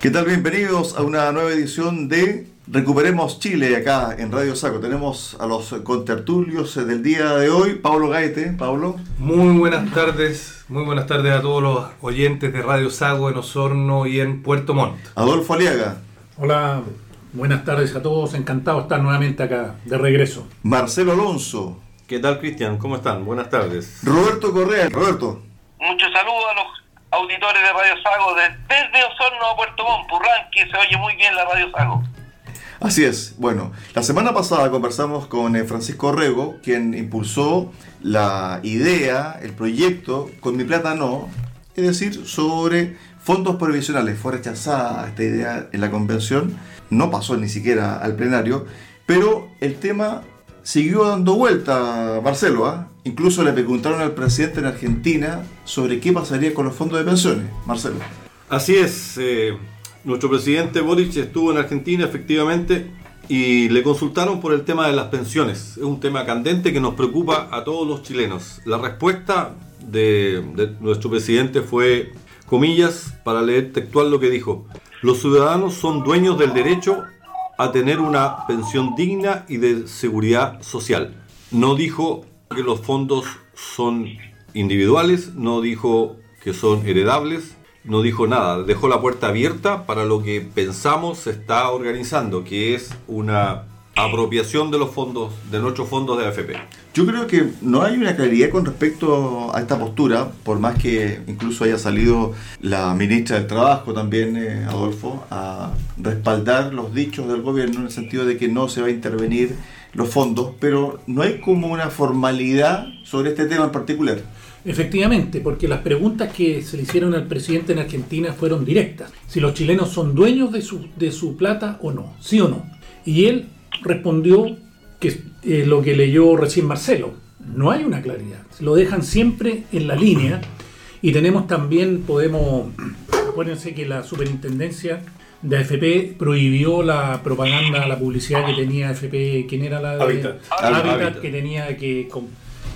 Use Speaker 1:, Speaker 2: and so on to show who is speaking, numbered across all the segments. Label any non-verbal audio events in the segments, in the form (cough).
Speaker 1: ¿Qué tal? Bienvenidos a una nueva edición de Recuperemos Chile acá en Radio Saco. Tenemos a los contertulios del día de hoy. Pablo Gaete. Pablo.
Speaker 2: Muy buenas tardes, muy buenas tardes a todos los oyentes de Radio Sago en Osorno y en Puerto Montt.
Speaker 1: Adolfo Aliaga.
Speaker 3: Hola, buenas tardes a todos. Encantado de estar nuevamente acá, de regreso.
Speaker 1: Marcelo Alonso.
Speaker 4: ¿Qué tal, Cristian? ¿Cómo están? Buenas tardes.
Speaker 1: Roberto Correa. Roberto.
Speaker 5: Muchos saludos a los auditores de Radio Sago de- desde Osorno a Puerto Montt, Purranqui, se oye muy bien la Radio Sago.
Speaker 1: Así es. Bueno, la semana pasada conversamos con eh, Francisco Rego, quien impulsó la idea, el proyecto Con mi plata no, es decir, sobre fondos provisionales. Fue rechazada esta idea en la convención, no pasó ni siquiera al plenario, pero el tema siguió dando vuelta, Marcelo. ¿ah? Incluso le preguntaron al presidente en Argentina sobre qué pasaría con los fondos de pensiones. Marcelo.
Speaker 4: Así es, eh, nuestro presidente Boric estuvo en Argentina efectivamente y le consultaron por el tema de las pensiones. Es un tema candente que nos preocupa a todos los chilenos. La respuesta de, de nuestro presidente fue, comillas, para leer textual lo que dijo, los ciudadanos son dueños del derecho a tener una pensión digna y de seguridad social. No dijo que los fondos son individuales, no dijo que son heredables, no dijo nada, dejó la puerta abierta para lo que pensamos se está organizando, que es una apropiación de los fondos, de nuestros fondos de AFP.
Speaker 1: Yo creo que no hay una claridad con respecto a esta postura, por más que incluso haya salido la ministra del Trabajo también, eh, Adolfo, a respaldar los dichos del gobierno en el sentido de que no se va a intervenir los fondos, pero no hay como una formalidad sobre este tema en particular.
Speaker 3: Efectivamente, porque las preguntas que se le hicieron al presidente en Argentina fueron directas. Si los chilenos son dueños de su, de su plata o no, sí o no. Y él respondió que eh, lo que leyó recién Marcelo. No hay una claridad. Lo dejan siempre en la línea. Y tenemos también, podemos, acuérdense que la superintendencia de AFP prohibió la propaganda, la publicidad que tenía AFP, ¿quién era la de
Speaker 2: Habitat.
Speaker 3: Habitat,
Speaker 4: Habitat.
Speaker 3: que tenía que,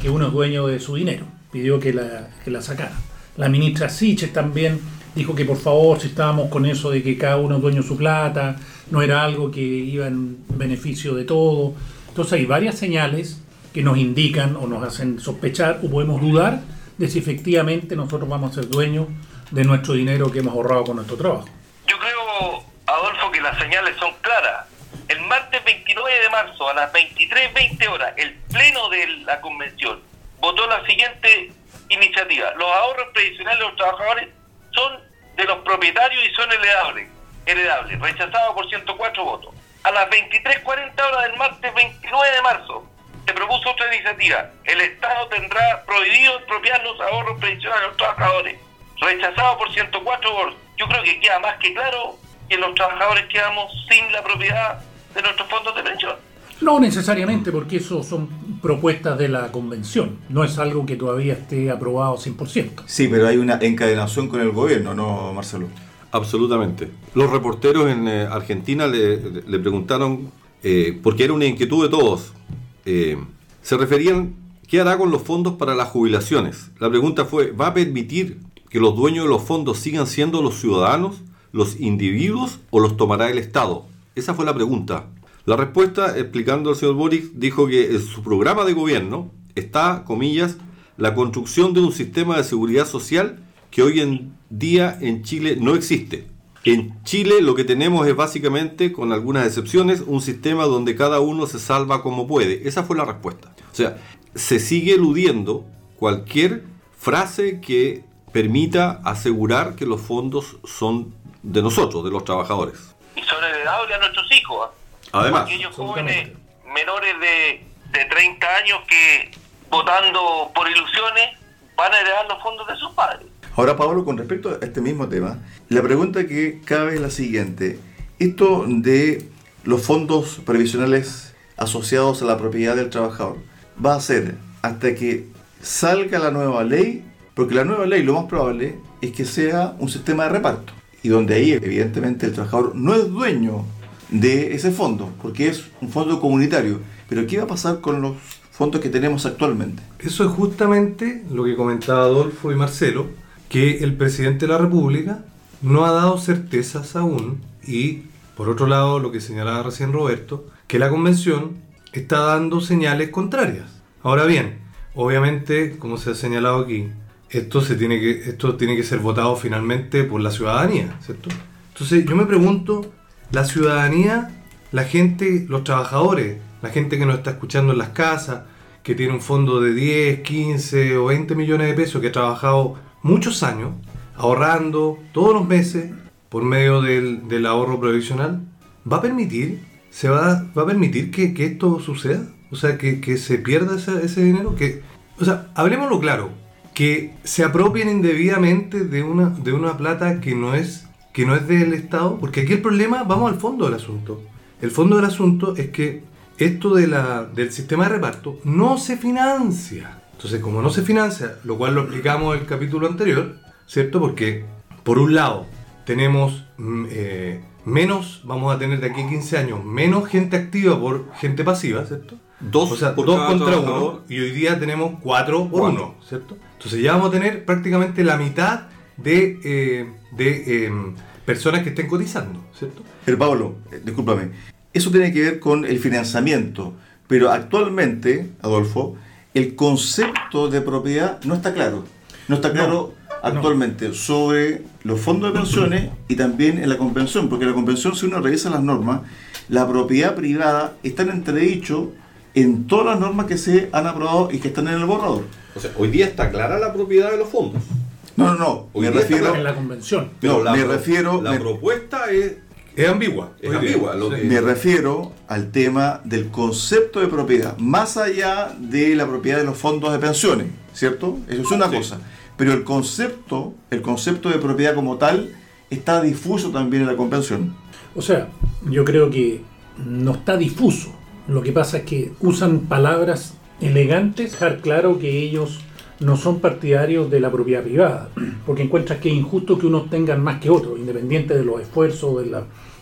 Speaker 3: que uno es dueño de su dinero. Pidió que la, que la sacara. La ministra Siches también dijo que por favor, si estábamos con eso de que cada uno es dueño de su plata, no era algo que iba en beneficio de todo. Entonces hay varias señales que nos indican o nos hacen sospechar o podemos dudar de si efectivamente nosotros vamos a ser dueños de nuestro dinero que hemos ahorrado con nuestro trabajo.
Speaker 5: Yo creo, Adolfo, que las señales son claras. El martes 29 de marzo a las 23.20 horas, el pleno de la convención votó la siguiente iniciativa. Los ahorros previsionales de los trabajadores son de los propietarios y son heredables. heredables rechazado por 104 votos. A las 23.40 horas del martes 29 de marzo se propuso otra iniciativa. El Estado tendrá prohibido expropiar los ahorros previsionales de los trabajadores. Rechazado por 104 votos. Yo creo que queda más que claro que los trabajadores quedamos sin la propiedad de nuestros fondos de pensión.
Speaker 3: No necesariamente, porque eso son propuestas de la convención. No es algo que todavía esté aprobado 100%.
Speaker 1: Sí, pero hay una encadenación con el gobierno, ¿no, Marcelo?
Speaker 4: Absolutamente. Los reporteros en eh, Argentina le, le preguntaron, eh, porque era una inquietud de todos, eh, se referían, ¿qué hará con los fondos para las jubilaciones? La pregunta fue, ¿va a permitir que los dueños de los fondos sigan siendo los ciudadanos, los individuos o los tomará el Estado? Esa fue la pregunta. La respuesta, explicando al señor Boric, dijo que en su programa de gobierno está, comillas, la construcción de un sistema de seguridad social que hoy en día en Chile no existe. En Chile lo que tenemos es básicamente, con algunas excepciones, un sistema donde cada uno se salva como puede. Esa fue la respuesta. O sea, se sigue eludiendo cualquier frase que permita asegurar que los fondos son de nosotros, de los trabajadores.
Speaker 5: Y son heredables a nuestros hijos. ¿ah?
Speaker 4: Además,
Speaker 5: aquellos jóvenes menores de, de 30 años que votando por ilusiones van a heredar los fondos de sus padres.
Speaker 1: Ahora, Pablo, con respecto a este mismo tema, la pregunta que cabe es la siguiente. esto de los fondos previsionales asociados a la propiedad del trabajador va a ser hasta que salga la nueva ley, porque la nueva ley lo más probable es que sea un sistema de reparto y donde ahí evidentemente el trabajador no es dueño de ese fondo, porque es un fondo comunitario. Pero ¿qué va a pasar con los fondos que tenemos actualmente?
Speaker 2: Eso es justamente lo que comentaba Adolfo y Marcelo, que el presidente de la República no ha dado certezas aún y, por otro lado, lo que señalaba recién Roberto, que la convención está dando señales contrarias. Ahora bien, obviamente, como se ha señalado aquí, esto, se tiene que, esto tiene que ser votado finalmente por la ciudadanía, ¿cierto? Entonces yo me pregunto, la ciudadanía, la gente, los trabajadores, la gente que nos está escuchando en las casas, que tiene un fondo de 10, 15 o 20 millones de pesos, que ha trabajado muchos años, ahorrando todos los meses por medio del, del ahorro provisional, ¿va a permitir, se va, va a permitir que, que esto suceda? O sea, que, que se pierda ese, ese dinero. Que, o sea, hablemoslo claro, que se apropien indebidamente de una, de una plata que no es que no es del Estado, porque aquí el problema, vamos al fondo del asunto. El fondo del asunto es que esto de la, del sistema de reparto no se financia. Entonces, como no se financia, lo cual lo explicamos en el capítulo anterior, ¿cierto? Porque, por un lado, tenemos mm, eh, menos, vamos a tener de aquí a 15 años, menos gente activa por gente pasiva, ¿cierto?
Speaker 4: Dos,
Speaker 2: o sea,
Speaker 4: por
Speaker 2: dos
Speaker 4: cada
Speaker 2: contra uno, y hoy día tenemos cuatro por
Speaker 4: Cuatro.
Speaker 2: uno, ¿cierto? Entonces ya vamos a tener prácticamente la mitad de, eh, de em, personas que estén cotizando, ¿cierto?
Speaker 1: Pero Pablo, eh, discúlpame, eso tiene que ver con el financiamiento, pero actualmente, Adolfo, el concepto de propiedad no está claro. No está claro actualmente sobre los fondos de pensiones y también en la convención, porque la convención, si uno revisa las normas, la propiedad privada está en entredicho en todas las normas que se han aprobado y que están en el borrador.
Speaker 4: O sea, hoy día está clara la propiedad de los fondos.
Speaker 1: No, no, no,
Speaker 4: Hoy
Speaker 1: me
Speaker 4: día está
Speaker 1: refiero,
Speaker 3: en la convención.
Speaker 1: No,
Speaker 4: la
Speaker 1: me
Speaker 4: pro-
Speaker 1: refiero-
Speaker 4: La
Speaker 1: me-
Speaker 4: propuesta es,
Speaker 2: Es ambigua.
Speaker 4: es ambigua. Lo
Speaker 2: Sí.
Speaker 4: que-
Speaker 1: me refiero al tema del concepto de propiedad, más allá de la propiedad de los fondos de pensiones, ¿cierto? Eso es una
Speaker 4: Sí.
Speaker 1: cosa. Pero el concepto, el concepto de propiedad como tal, está difuso también en la convención.
Speaker 3: O sea, yo creo que no está difuso. Lo que pasa es que usan palabras elegantes, dejar claro que ellos no son partidarios de la propiedad privada, porque encuentran que es injusto que unos tengan más que otros, independiente de los esfuerzos, de,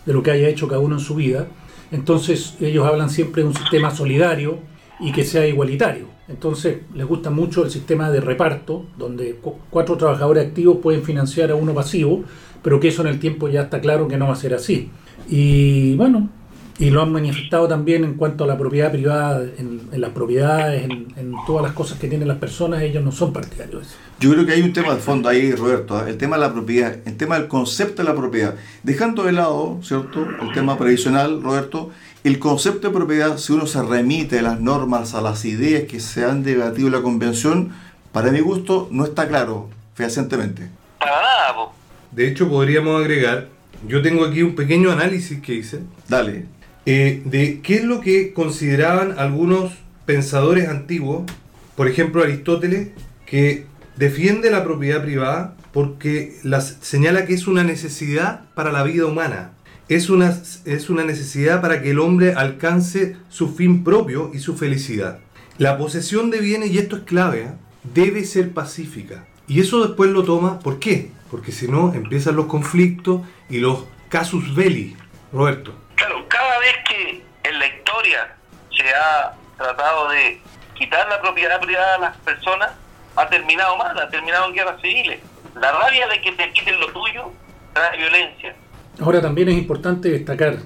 Speaker 3: de lo que haya hecho cada uno en su vida. Entonces ellos hablan siempre de un sistema solidario y que sea igualitario. Entonces les gusta mucho el sistema de reparto, donde cu- cuatro trabajadores activos pueden financiar a uno pasivo, pero que eso en el tiempo ya está claro que no va a ser así. Y bueno, y lo han manifestado también en cuanto a la propiedad privada, en, en las propiedades, en, en todas las cosas que tienen las personas, ellos no son partidarios de eso.
Speaker 1: Yo creo que hay un tema de fondo ahí, Roberto, ¿ah? el tema de la propiedad, el tema del concepto de la propiedad. Dejando de lado, ¿cierto?, el tema previsional, Roberto, el concepto de propiedad, si uno se remite a las normas, a las ideas que se han debatido en la convención, para mi gusto no está claro fehacientemente.
Speaker 5: Para nada, po.
Speaker 2: De hecho, podríamos agregar, yo tengo aquí un pequeño análisis que hice,
Speaker 1: Dale.
Speaker 2: Eh, de qué es lo que consideraban algunos pensadores antiguos, por ejemplo Aristóteles, que defiende la propiedad privada porque las, señala que es una necesidad para la vida humana. Es una, es una necesidad para que el hombre alcance su fin propio y su felicidad. La posesión de bienes, y esto es clave, debe ser pacífica. Y eso después lo toma, ¿por qué? Porque si no empiezan los conflictos y los casus belli. Roberto.
Speaker 5: Ha tratado de quitar la propiedad privada a las personas, ha terminado mal, ha terminado en guerras civiles. La rabia de que te quiten lo tuyo trae violencia.
Speaker 3: Ahora también es importante destacar,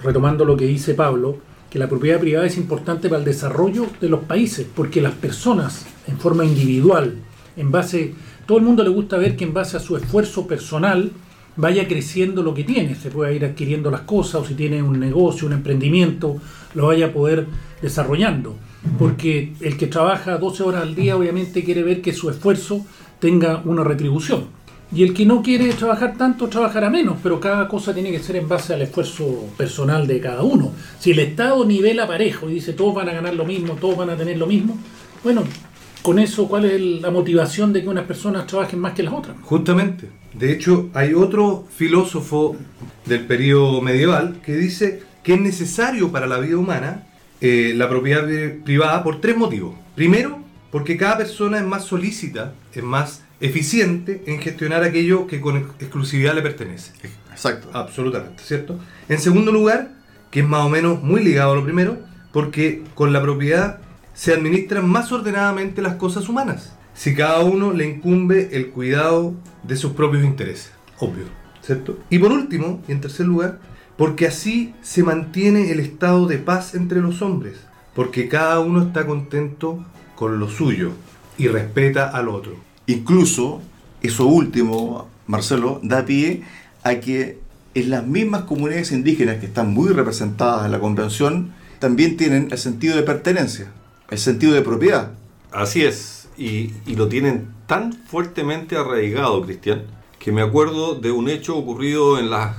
Speaker 3: retomando lo que dice Pablo, que la propiedad privada es importante para el desarrollo de los países, porque las personas, en forma individual, en base, todo el mundo le gusta ver que en base a su esfuerzo personal vaya creciendo lo que tiene, se pueda ir adquiriendo las cosas, o si tiene un negocio, un emprendimiento, lo vaya a poder desarrollando. Porque el que trabaja 12 horas al día obviamente quiere ver que su esfuerzo tenga una retribución. Y el que no quiere trabajar tanto, trabajará menos, pero cada cosa tiene que ser en base al esfuerzo personal de cada uno. Si el Estado nivela parejo y dice todos van a ganar lo mismo, todos van a tener lo mismo, bueno, con eso cuál es la motivación de que unas personas trabajen más que las otras.
Speaker 2: Justamente. De hecho, hay otro filósofo del periodo medieval que dice que es necesario para la vida humana eh, la propiedad privada por tres motivos. Primero, porque cada persona es más solícita, es más eficiente en gestionar aquello que con exclusividad le pertenece.
Speaker 1: Exacto.
Speaker 2: Absolutamente, ¿cierto? En segundo lugar, que es más o menos muy ligado a lo primero, porque con la propiedad se administran más ordenadamente las cosas humanas, si cada uno le incumbe el cuidado de sus propios intereses, obvio, ¿cierto? Y por último, y en tercer lugar, porque así se mantiene el estado de paz entre los hombres, porque cada uno está contento con lo suyo y respeta al otro.
Speaker 1: Incluso, eso último, Marcelo, da pie a que en las mismas comunidades indígenas que están muy representadas en la convención, también tienen el sentido de pertenencia, el sentido de propiedad.
Speaker 4: Así es, y, y lo tienen tan fuertemente arraigado, Cristian, que me acuerdo de un hecho ocurrido en la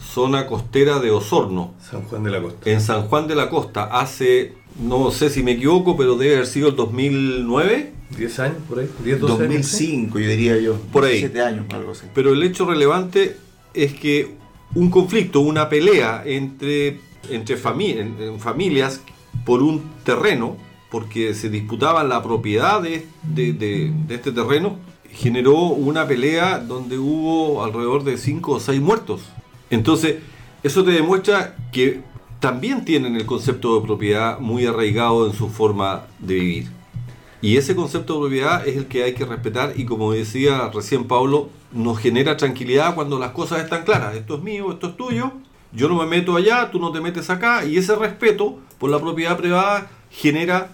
Speaker 4: zona costera de Osorno,
Speaker 2: San Juan de la Costa.
Speaker 4: en San Juan de la Costa, hace, no sé si me equivoco, pero debe haber sido el 2009.
Speaker 2: 10 años por ahí, 10, 12 años.
Speaker 1: 2005, yo diría yo.
Speaker 4: Por ahí.
Speaker 1: 7 años, algo así.
Speaker 4: Pero el hecho relevante es que un conflicto, una pelea entre, entre fami- en- en familias por un terreno, porque se disputaban la propiedad de, de- de- de este terreno, generó una pelea donde hubo alrededor de 5 o 6 muertos. Entonces, eso te demuestra que también tienen el concepto de propiedad muy arraigado en su forma de vivir. Y ese concepto de propiedad es el que hay que respetar y como decía recién Pablo, nos genera tranquilidad cuando las cosas están claras. Esto es mío, esto es tuyo, yo no me meto allá, tú no te metes acá y ese respeto por la propiedad privada genera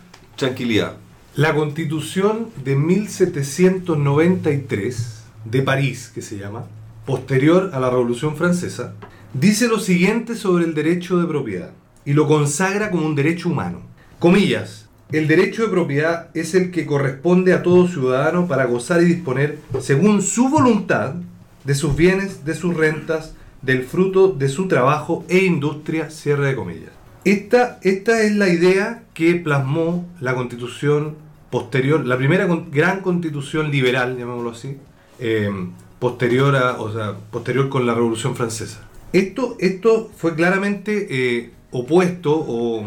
Speaker 2: La constitución de 1793 de París, que se llama, posterior a la Revolución Francesa, dice lo siguiente sobre el derecho de propiedad y lo consagra como un derecho humano. Comillas, el derecho de propiedad es el que corresponde a todo ciudadano para gozar y disponer, según su voluntad, de sus bienes, de sus rentas, del fruto de su trabajo e industria, cierre de comillas. Esta, esta es la idea que plasmó la constitución posterior, la primera gran constitución liberal, llamémoslo así, eh, posterior, a, o sea, posterior con la Revolución Francesa. Esto, esto fue claramente eh, opuesto o,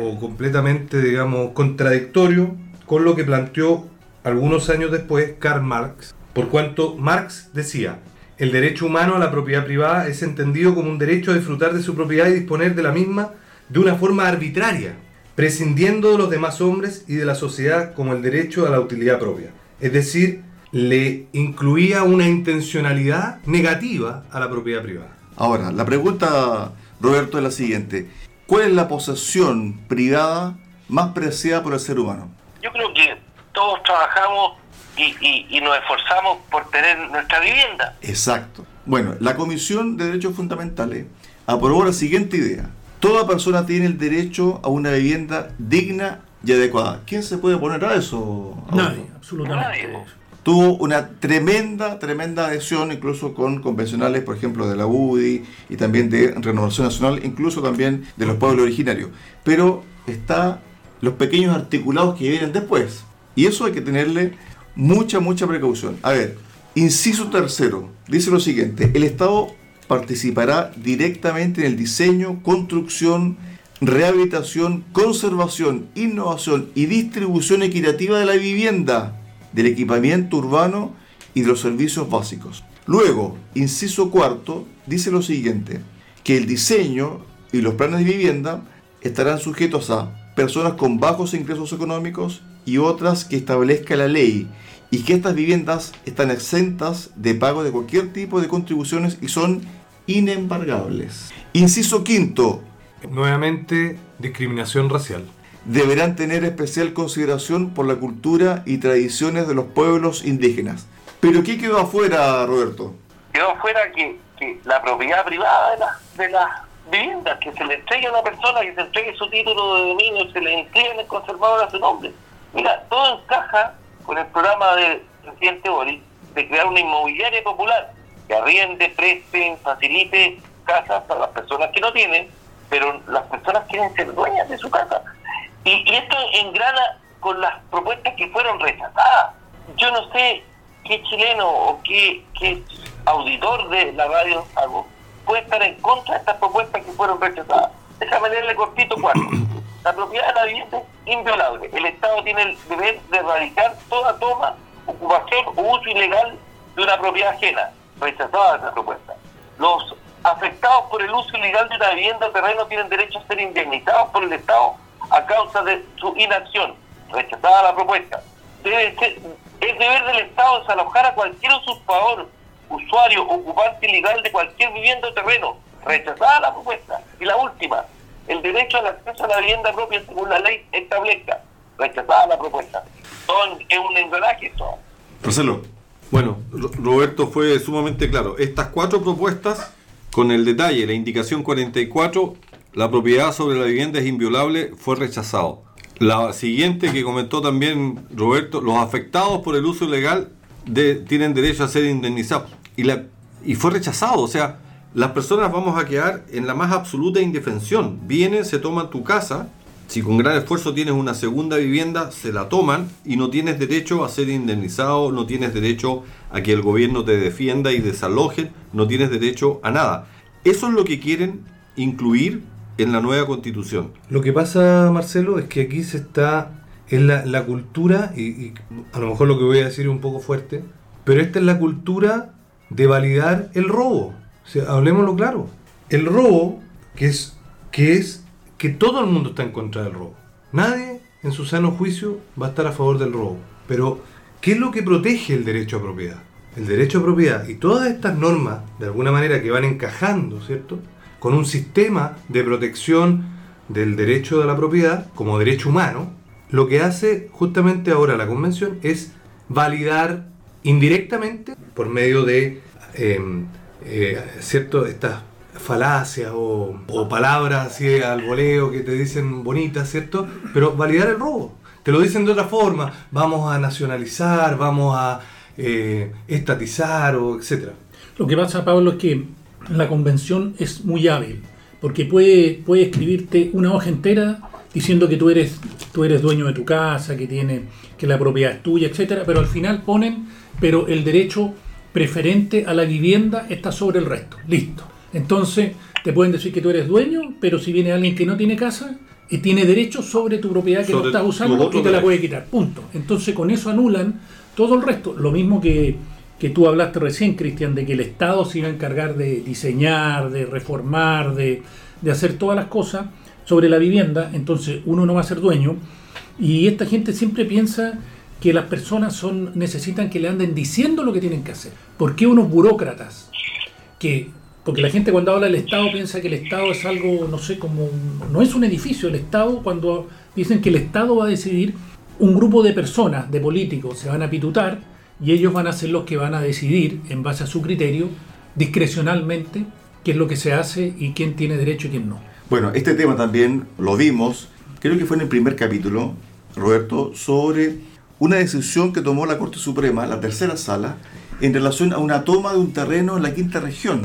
Speaker 2: o completamente, digamos, contradictorio con lo que planteó algunos años después Karl Marx, por cuanto Marx decía, el derecho humano a la propiedad privada es entendido como un derecho a disfrutar de su propiedad y disponer de la misma de una forma arbitraria, prescindiendo de los demás hombres y de la sociedad como el derecho a la utilidad propia. Es decir, le incluía una intencionalidad negativa a la propiedad privada.
Speaker 1: Ahora, la pregunta, Roberto, es la siguiente. ¿Cuál es la posesión privada más preciada por el ser humano?
Speaker 5: Yo creo que todos trabajamos y, y- y nos esforzamos por tener nuestra vivienda.
Speaker 1: Exacto. Bueno, la Comisión de Derechos Fundamentales aprobó la siguiente idea. Toda persona tiene el derecho a una vivienda digna y adecuada. ¿Quién se puede poner a eso?
Speaker 3: Nadie, absolutamente.
Speaker 5: Nadie.
Speaker 1: Tuvo una tremenda, tremenda adhesión, incluso con convencionales, por ejemplo, de la UDI y también de Renovación Nacional, incluso también de los pueblos originarios. Pero está los pequeños articulados que vienen después. Y eso hay que tenerle mucha, mucha precaución. A ver, inciso tercero, dice lo siguiente, el Estado participará directamente en el diseño, construcción, rehabilitación, conservación, innovación y distribución equitativa de la vivienda, del equipamiento urbano y de los servicios básicos. Luego, inciso cuarto, dice lo siguiente, que el diseño y los planes de vivienda estarán sujetos a personas con bajos ingresos económicos y otras que establezca la ley y que estas viviendas están exentas de pago de cualquier tipo de contribuciones y son inembargables. Inciso quinto,
Speaker 2: Nuevamente, discriminación racial.
Speaker 1: deberán tener especial consideración por la cultura y tradiciones de los pueblos indígenas. ¿Pero qué quedó afuera, Roberto?
Speaker 5: Quedó fuera que, que la propiedad privada de, las de las viviendas, que se le entregue a una persona, que se entregue su título de dominio, se le entregue en el conservador a su nombre. Mira, todo encaja con el programa del presidente Boris de crear una inmobiliaria popular que arriende, preste, facilite casas para las personas que no tienen, pero las personas quieren ser dueñas de su casa. Y, y esto engrana con las propuestas que fueron rechazadas. Yo no sé qué chileno o qué, qué auditor de la radio algo puede estar en contra de estas propuestas que fueron rechazadas. Déjame leerle cortito cuatro. (clears throat) La propiedad de la vivienda es inviolable. El Estado tiene el deber de erradicar toda toma, ocupación o uso ilegal de una propiedad ajena. Rechazada esa propuesta. Los afectados por el uso ilegal de una vivienda o terreno tienen derecho a ser indemnizados por el Estado a causa de su inacción. Rechazada la propuesta. Debe ser, es deber del Estado desalojar a cualquier usurpador, usuario, ocupante ilegal de cualquier vivienda o terreno. Rechazada la propuesta. Y la última, el derecho al acceso a la vivienda propia según la ley establezca. Rechazada la propuesta. Son, es un engranaje esto.
Speaker 1: Marcelo.
Speaker 4: Bueno, Ro- Roberto fue sumamente claro. Estas cuatro propuestas, con el detalle, la indicación 44, la propiedad sobre la vivienda es inviolable, fue rechazado. La siguiente que comentó también Roberto, los afectados por el uso ilegal de- tienen derecho a ser indemnizados. Y, la, y fue rechazado, o sea, las personas vamos a quedar en la más absoluta indefensión. Vienen, se toman tu casa, si con gran esfuerzo tienes una segunda vivienda, se la toman y no tienes derecho a ser indemnizado, no tienes derecho a que el gobierno te defienda y desalojen, no tienes derecho a nada. Eso es lo que quieren incluir en la nueva constitución.
Speaker 2: Lo que pasa, Marcelo, es que aquí se está en la, cultura, y, y a lo mejor lo que voy a decir es un poco fuerte, pero esta es la cultura de validar el robo. O sea, hablemoslo claro. El robo, que es, que es que todo el mundo está en contra del robo. Nadie en su sano juicio va a estar a favor del robo. Pero, ¿qué es lo que protege el derecho a propiedad? El derecho a propiedad y todas estas normas, de alguna manera, que van encajando, ¿cierto? Con un sistema de protección del derecho de la propiedad como derecho humano, lo que hace justamente ahora la convención es validar indirectamente por medio de eh, eh, cierto estas falacias o, palabras así al voleo que te dicen bonitas, ¿cierto? Pero validar el robo. Te lo dicen de otra forma. Vamos a nacionalizar, vamos a eh, estatizar o etcétera.
Speaker 3: Lo que pasa, Pablo, es que la convención es muy hábil, porque puede, puede escribirte una hoja entera diciendo que tú eres, tú eres dueño de tu casa, que tiene, que la propiedad es tuya, etcétera, pero al final ponen, pero el derecho preferente a la vivienda está sobre el resto. Listo. Entonces, te pueden decir que tú eres dueño, pero si viene alguien que no tiene casa, y tiene derecho sobre tu propiedad que no estás usando y te la puede quitar. Punto. Entonces, con eso anulan todo el resto. Lo mismo que, que tú hablaste recién, Cristian, de que el Estado se iba a encargar de diseñar, de reformar, de, de hacer todas las cosas sobre la vivienda. Entonces, uno no va a ser dueño. Y esta gente siempre piensa que las personas son necesitan que le anden diciendo lo que tienen que hacer. ¿Por qué unos burócratas que porque la gente cuando habla del Estado piensa que el Estado es algo, no sé, como no es un edificio, el Estado cuando dicen que el Estado va a decidir un grupo de personas, de políticos, se van a pitutar y ellos van a ser los que van a decidir en base a su criterio discrecionalmente qué es lo que se hace y quién tiene derecho y quién no.
Speaker 1: Bueno, este tema también lo vimos, creo que fue en el primer capítulo, Roberto, sobre una decisión que tomó la Corte Suprema, la tercera sala, en relación a una toma de un terreno en la quinta región,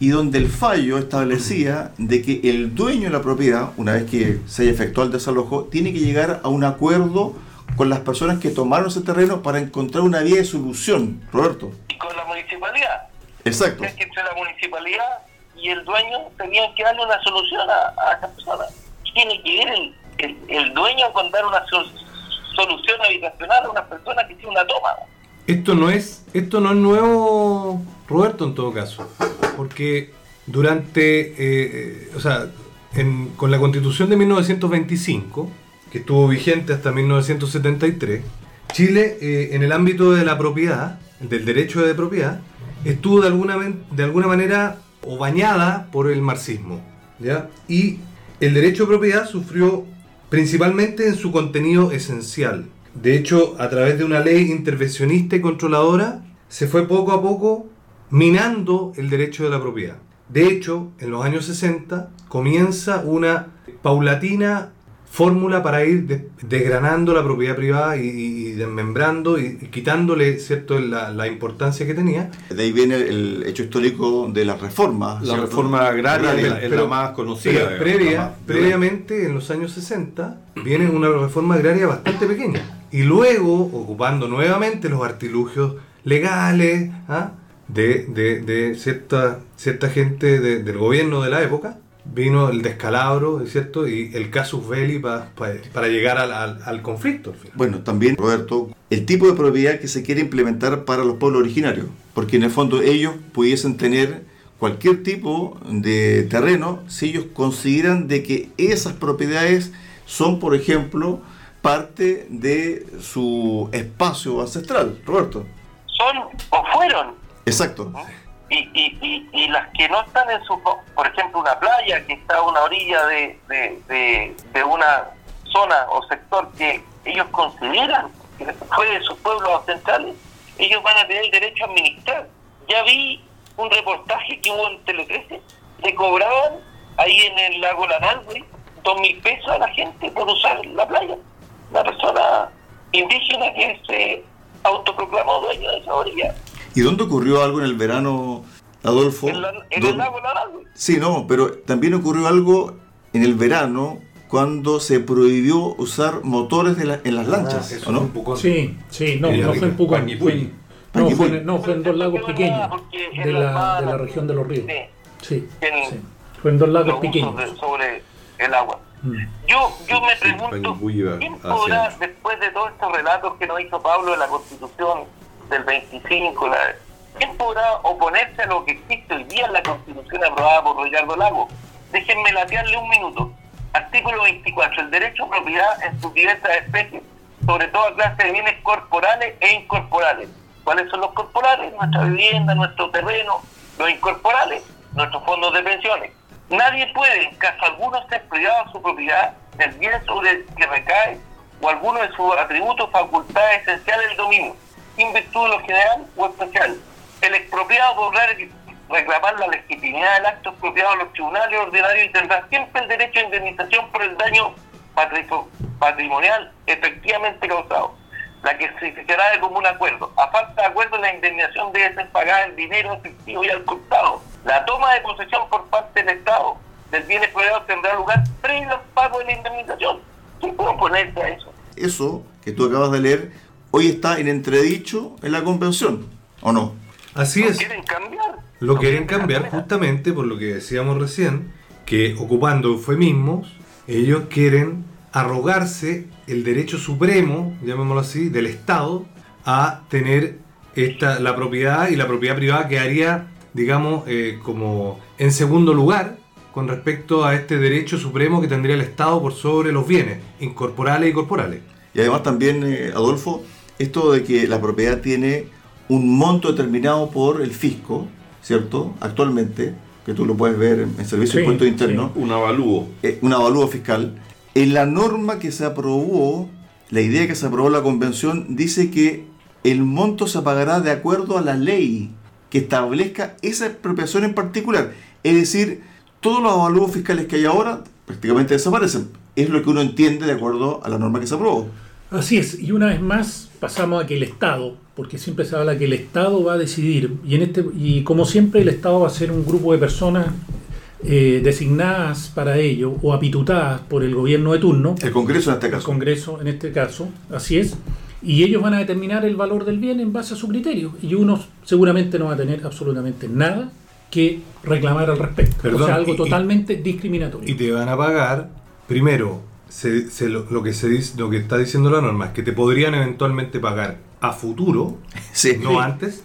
Speaker 1: y donde el fallo establecía de que el dueño de la propiedad, una vez que se haya efectuado el desalojo, tiene que llegar a un acuerdo con las personas que tomaron ese terreno para encontrar una vía de solución. Roberto.
Speaker 5: Y con la municipalidad.
Speaker 1: Exacto.
Speaker 5: Es que entre la municipalidad y el dueño tenían que darle una solución a, a esa persona. Tiene que ir el, el, el dueño con dar una sol- solución habitacional a una persona que tiene una toma.
Speaker 2: Esto no es, esto no es nuevo, Roberto, en todo caso, porque durante, eh, eh, o sea, con la Constitución de 1925, que estuvo vigente hasta 1973, Chile, eh, en el ámbito de la propiedad, del derecho de propiedad, estuvo de alguna, de alguna manera o bañada por el marxismo, ¿ya? Y el derecho de propiedad sufrió principalmente en su contenido esencial. De hecho, a través de una ley intervencionista y controladora, se fue poco a poco minando el derecho de la propiedad. De hecho, en los años 60 comienza una paulatina fórmula para ir de- desgranando la propiedad privada y, y desmembrando y, y quitándole cierto la, la importancia que tenía.
Speaker 1: De ahí viene el hecho histórico de las reformas.
Speaker 4: La
Speaker 1: ¿cierto?
Speaker 4: reforma agraria es la, es la más conocida. Digamos,
Speaker 2: previa-
Speaker 4: la más-
Speaker 2: previamente, en los años 60, viene una reforma agraria bastante pequeña. Y luego, ocupando nuevamente los artilugios legales ¿ah? De, de- de cierta, cierta gente de- del gobierno de la época, vino el descalabro, ¿es cierto? Y el casus belli pa- pa- para llegar al, al- al conflicto. al final.
Speaker 1: Bueno, también, Roberto, el tipo de propiedad que se quiere implementar para los pueblos originarios, porque en el fondo ellos pudiesen tener cualquier tipo de terreno si ellos consideran de que esas propiedades son, por ejemplo, parte de su espacio ancestral, Roberto.
Speaker 5: Son o fueron
Speaker 1: Exacto.
Speaker 5: y, y, y, y las que no están en su, por ejemplo, una playa que está a una orilla de, de, una zona o sector que ellos consideran que fue de sus pueblos ancestrales, ellos van a tener el derecho a administrar. Ya vi un reportaje que hubo en Tele 13, le cobraban ahí en el lago Lanalwe dos mil pesos a la gente por usar la playa. Una persona indígena que se autoproclamó dueño de esa orilla.
Speaker 1: ¿Y dónde ocurrió algo en el verano, Adolfo?
Speaker 5: En, la- en
Speaker 1: ¿Dó-
Speaker 5: el lago Lanalwe.
Speaker 1: Sí, no, pero también ocurrió algo en el verano cuando se prohibió usar motores de la- en las lanchas,
Speaker 2: Ah, eso
Speaker 1: ¿o no?
Speaker 3: Sí, sí, no, no fue en Pucón, fue no, fue en, no, fue en dos lagos pequeños de la, de la región de los ríos.
Speaker 5: sí,
Speaker 3: Sí,
Speaker 5: en
Speaker 3: sí. Fue en dos lagos pequeños.
Speaker 5: sobre el agua.
Speaker 3: Mm.
Speaker 5: Yo, yo me pregunto, ¿quién podrá, después de todos estos relatos que nos hizo Pablo de la Constitución del 25, la- quién podrá oponerse a lo que existe hoy día en la Constitución aprobada por Ricardo Lago? Déjenme latearle un minuto. Artículo 24. El derecho a propiedad en sus diversas especies, sobre toda clase de bienes corporales e incorporales. ¿Cuáles son los corporales? Nuestra vivienda, nuestro terreno. Los incorporales, nuestros fondos de pensiones. Nadie puede, en caso alguno, ser privado de su propiedad del bien sobre el que recae o alguno de sus atributos, facultades esenciales del dominio, sin lo general o especial. El expropiado podrá reclamar la legitimidad del acto expropiado a los tribunales ordinarios y tendrá siempre el derecho a indemnización por el daño patri- patrimonial efectivamente causado, la que se fijará de común acuerdo. A falta de acuerdo, la indemnización debe ser pagada en dinero efectivo y al contado. La toma de posesión por parte del Estado del bien expropiado tendrá lugar previo al pago de la indemnización. ¿Quién puede oponerse a eso?
Speaker 1: Eso que tú acabas de leer hoy está en entredicho en la convención, ¿o no?
Speaker 2: Así
Speaker 5: ¿Lo
Speaker 2: es.
Speaker 5: quieren cambiar?
Speaker 2: Lo
Speaker 5: ¿No
Speaker 2: quieren cambiar justamente por lo que decíamos recién, que ocupando eufemismos, ellos quieren arrogarse el derecho supremo, llamémoslo así, del Estado a tener esta, la propiedad y la propiedad privada quedaría, digamos, eh, como en segundo lugar con respecto a este derecho supremo que tendría el Estado por sobre los bienes incorporales y corporales.
Speaker 1: Y además también, eh, Adolfo, esto de que la propiedad tiene un monto determinado por el fisco, ¿cierto? Actualmente, que tú lo puedes ver en, en Servicio
Speaker 3: Sí,
Speaker 1: de Impuestos Internos,
Speaker 4: Un avalúo.
Speaker 1: eh, un avalúo fiscal. En la norma que se aprobó, la idea que se aprobó en la convención dice que el monto se pagará de acuerdo a la ley que establezca esa expropiación en particular. Es decir, todos los avalúos fiscales que hay ahora prácticamente desaparecen. Es lo que uno entiende de acuerdo a la norma que se aprobó.
Speaker 3: Así es, y una vez más pasamos a que el Estado, porque siempre se habla que el Estado va a decidir, y en este y como siempre el Estado va a ser un grupo de personas eh, designadas para ello o apitutadas por el gobierno de turno,
Speaker 1: El Congreso en este
Speaker 3: el
Speaker 1: caso.
Speaker 3: Congreso en este caso, así es, y ellos van a determinar el valor del bien en base a su criterio, y uno seguramente no va a tener absolutamente nada que reclamar al respecto,
Speaker 2: Perdón,
Speaker 3: o sea, algo
Speaker 2: y-
Speaker 3: totalmente discriminatorio.
Speaker 2: Y te van a pagar, primero, se- se lo, lo que se dice, lo que está diciendo la norma es que te podrían eventualmente pagar a futuro, (laughs)
Speaker 1: Sí.
Speaker 2: no antes,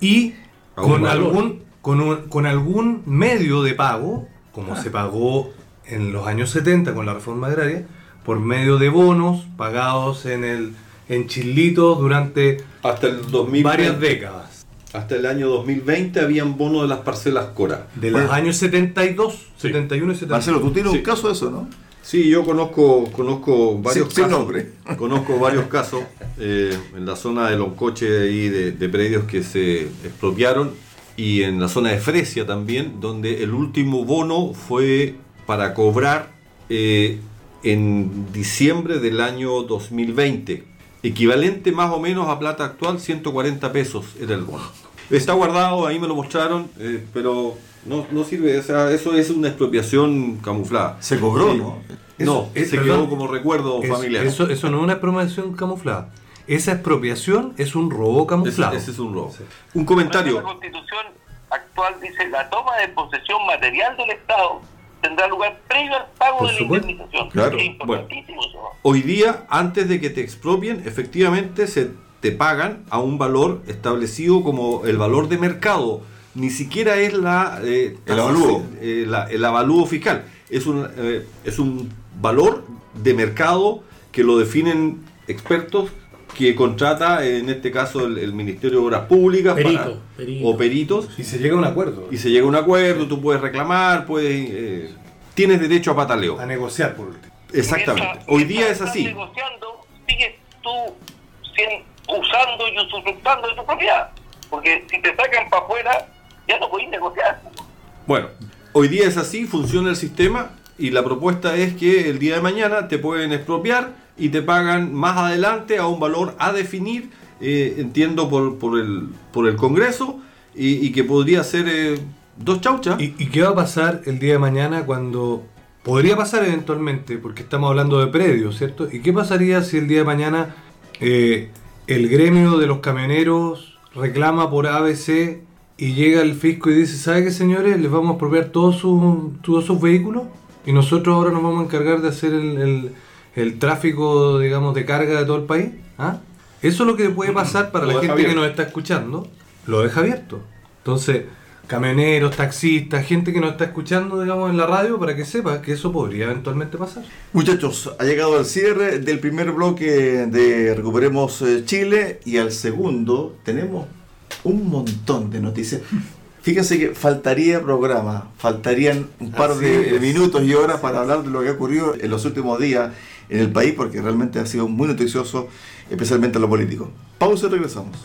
Speaker 2: y con
Speaker 4: valor.
Speaker 2: algún, con, un- con algún medio de pago, como
Speaker 3: Ah.
Speaker 2: se pagó en los años 70 con la reforma agraria, por medio de bonos pagados en el en chilitos durante
Speaker 4: Hasta el 2020,
Speaker 2: varias décadas.
Speaker 4: Hasta el año 2020 habían bonos de las parcelas Cora.
Speaker 2: De los
Speaker 1: Bueno.
Speaker 2: años 72, 71 y 72.
Speaker 1: Marcelo, tú tienes
Speaker 4: Sí.
Speaker 1: un caso de eso, ¿no?
Speaker 4: Sí, yo conozco, conozco varios
Speaker 1: sin
Speaker 4: casos. (laughs) Conozco varios casos eh, en la zona de Loncoche de, de predios que se expropiaron y en la zona de Fresia también, donde el último bono fue para cobrar eh, en diciembre del año 2020. Equivalente más o menos a plata actual, 140 pesos era el bono. Está guardado, ahí me lo mostraron, eh, pero no, no sirve, o sea, eso es una expropiación camuflada.
Speaker 1: Se cobró,
Speaker 4: Sí.
Speaker 1: ¿no?
Speaker 4: No,
Speaker 2: Es-
Speaker 4: se
Speaker 2: perdón,
Speaker 4: quedó como recuerdo
Speaker 2: Es-
Speaker 4: familiar.
Speaker 2: Eso, eso no es una expropiación camuflada. Esa expropiación es un robo camuflado.
Speaker 4: ese es un robo.
Speaker 2: Sí.
Speaker 4: Un comentario.
Speaker 5: La constitución actual dice la toma de posesión material del Estado tendrá lugar previo al pago
Speaker 2: Por
Speaker 5: de la indemnización.
Speaker 1: Claro.
Speaker 4: Hoy día, antes de que te expropien, efectivamente se te pagan a un valor establecido como el valor de mercado. Ni siquiera es la, eh,
Speaker 1: El avalúo.
Speaker 4: eh, la- el avalúo fiscal. Es un, eh, es un valor de mercado que lo definen expertos que contrata, en este caso, el, el Ministerio de Obras Públicas
Speaker 3: Perito,
Speaker 4: para-
Speaker 3: perito.
Speaker 4: o peritos.
Speaker 2: Y se llega a un acuerdo.
Speaker 4: Y se llega a un acuerdo, tú puedes reclamar, puedes, eh, tienes derecho a pataleo.
Speaker 2: A negociar por último.
Speaker 4: Exactamente.
Speaker 5: Mientras-
Speaker 4: Hoy día es así.
Speaker 5: estás negociando, sigues tú usando y usufructando de tu propiedad. Porque si te sacan para afuera, ya no podéis negociar.
Speaker 4: Bueno, hoy día es así, funciona el sistema y la propuesta es que el día de mañana te pueden expropiar y te pagan más adelante a un valor a definir, eh, entiendo, por, por, el, por el Congreso y, y que podría ser eh, dos chauchas.
Speaker 2: ¿Y, y qué va a pasar el día de mañana cuando... Podría pasar eventualmente, porque estamos hablando de predios, ¿cierto? ¿Y qué pasaría si el día de mañana eh, el gremio de los camioneros reclama por ABC y llega el fisco y dice, ¿sabe qué señores? Les vamos a expropiar todos sus, todos sus vehículos y nosotros ahora nos vamos a encargar de hacer el, el- el tráfico, digamos, de carga de todo el país. ¿Ah? Eso es lo que puede (clears throat) pasar para
Speaker 4: Lo
Speaker 2: la gente que nos está escuchando. Lo deja abierto. Entonces, camioneros, taxistas, gente que nos está escuchando, digamos, en la radio, para que sepa que eso podría eventualmente pasar.
Speaker 1: Muchachos, ha llegado el cierre del primer bloque de Recuperemos eh, Chile y al segundo tenemos un montón de noticias. Fíjense que faltaría programa, faltarían un par
Speaker 2: Así
Speaker 1: de
Speaker 2: es.
Speaker 1: minutos y horas para hablar de lo que ha ocurrido en los últimos días en el país, porque realmente ha sido muy noticioso, especialmente en lo político. Pausa y regresamos.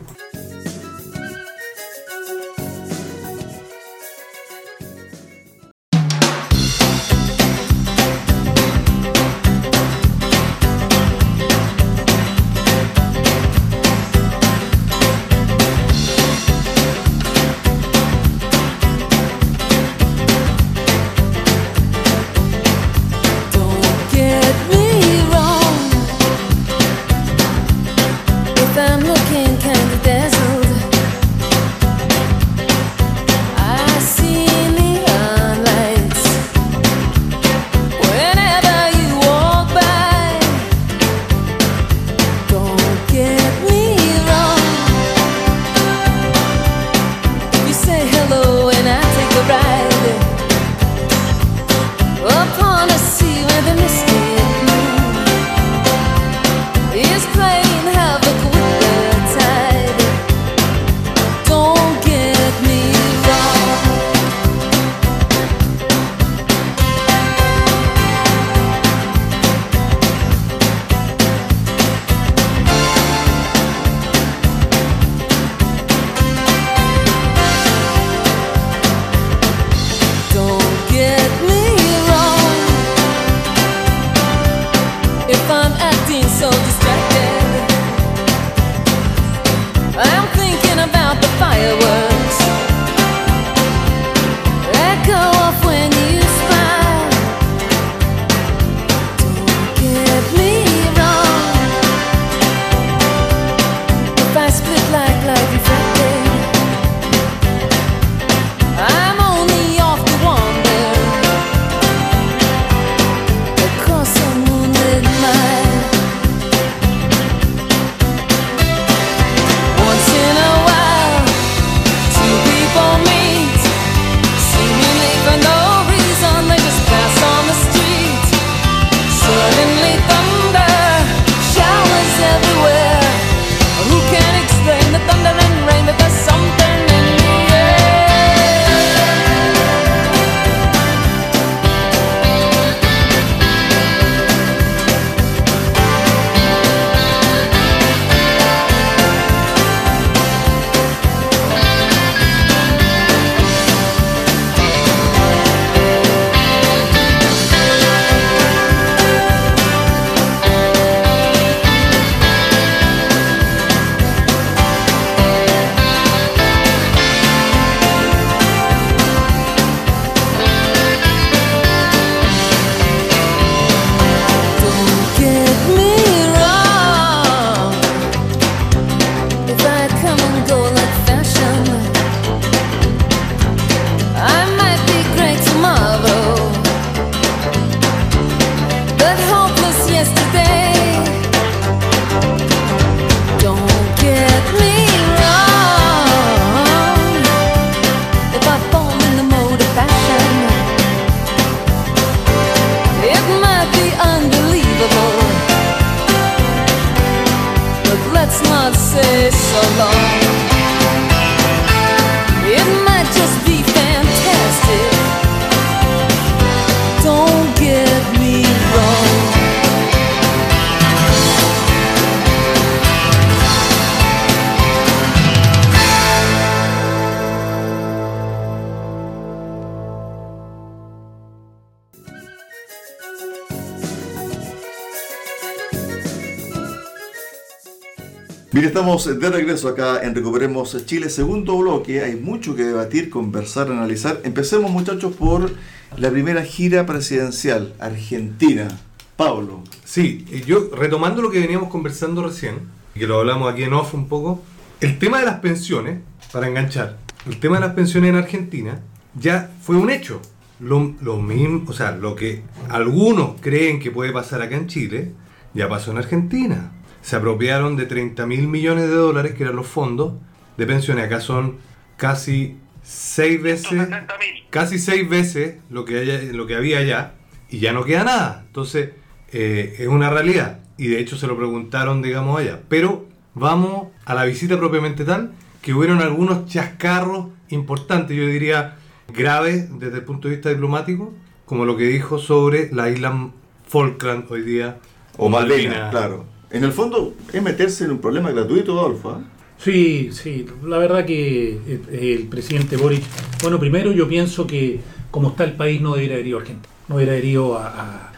Speaker 1: Estamos de regreso acá en Recuperemos Chile, segundo bloque. Hay mucho que debatir, conversar, analizar. Empecemos, muchachos, por la primera gira presidencial, Argentina. Pablo.
Speaker 2: Sí, y yo retomando lo que veníamos conversando recién, que lo hablamos aquí en off un poco, el tema de las pensiones, para enganchar, el tema de las pensiones en Argentina ya fue un hecho. Lo, lo mismo, o sea, lo que algunos creen que puede pasar acá en Chile, ya pasó en Argentina. Se apropiaron de 30 mil millones de dólares, que eran los fondos de pensiones. Acá son casi seis veces,
Speaker 5: 160.000.
Speaker 2: casi seis veces lo que, haya- lo que había allá, y ya no queda nada. Entonces, eh, es una realidad. Y de hecho se lo preguntaron, digamos, allá. Pero vamos a la visita propiamente tal, que hubieron algunos chascarros importantes, yo diría graves desde el punto de vista diplomático, como lo que dijo sobre la isla Falkland hoy día.
Speaker 1: O Malvinas, claro. En el fondo, es meterse en un problema gratuito, Adolfo. ¿ah?
Speaker 3: Sí, sí, la verdad que eh, el presidente Boric, bueno, primero yo pienso que como está el país no debería haber ido a Argentina, no debería haber ido a, a-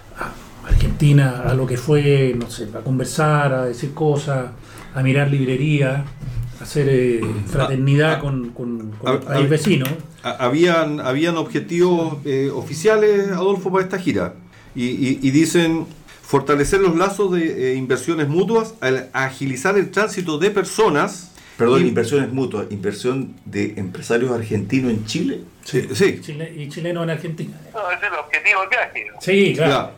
Speaker 3: a Argentina a lo que fue, no sé, a conversar, a decir cosas, a mirar librería, a hacer eh, fraternidad con, con, con el
Speaker 4: Ah,
Speaker 3: país
Speaker 4: ah,
Speaker 3: vecino.
Speaker 4: Ha- Habían, habían objetivos eh, oficiales, Adolfo, para esta gira. Y, y- y dicen fortalecer los lazos de eh, inversiones mutuas, al agilizar el tránsito de personas.
Speaker 1: Perdón,
Speaker 4: y-
Speaker 1: inversiones mutuas, inversión de empresarios argentinos en Chile.
Speaker 4: Sí, sí,
Speaker 3: Chile- y chileno en Argentina.
Speaker 5: No, ese es el objetivo del viaje.
Speaker 3: Sí, claro.
Speaker 4: claro.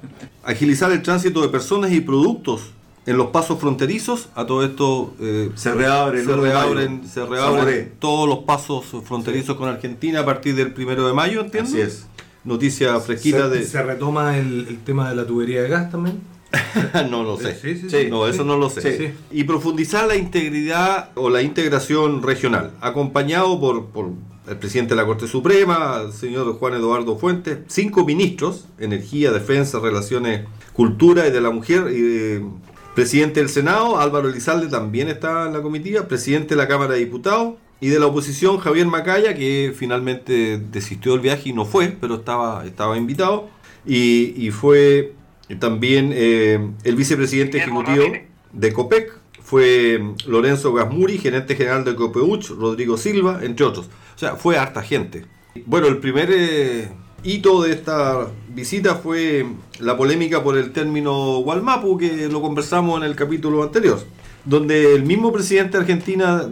Speaker 4: Agilizar el tránsito de personas y productos en los pasos fronterizos. A todo esto eh,
Speaker 1: Se reabre el
Speaker 4: se
Speaker 1: 1 de
Speaker 4: reabren, se reabren todos los pasos fronterizos con Argentina a partir del primero de mayo, ¿entiendes?
Speaker 1: Así es.
Speaker 4: Noticia fresquita
Speaker 2: se,
Speaker 4: de...
Speaker 2: se retoma el, el tema de la tubería de gas también. (laughs)
Speaker 4: no lo sé.
Speaker 2: Sí, sí,
Speaker 1: sí.
Speaker 4: No, eso no lo sé.
Speaker 1: Sí.
Speaker 2: Sí.
Speaker 4: Y profundizar la integridad o la integración regional, acompañado por, por el presidente de la Corte Suprema, el señor Juan Eduardo Fuentes, cinco ministros, Energía, Defensa, Relaciones, Cultura y de la Mujer, y eh, presidente del Senado, Álvaro Elizalde también está en la comitiva, presidente de la Cámara de Diputados, y de la oposición, Javier Macaya, que finalmente desistió del viaje y no fue, pero estaba, estaba invitado, y, y fue también eh, el vicepresidente ejecutivo de COPEC, fue Lorenzo Gasmuri, gerente general de Copeuch, Rodrigo Silva, entre otros. O sea, fue harta gente. Bueno, el primer eh, hito de esta visita fue la polémica por el término Gualmapu, que lo conversamos en el capítulo anterior, donde el mismo presidente de Argentina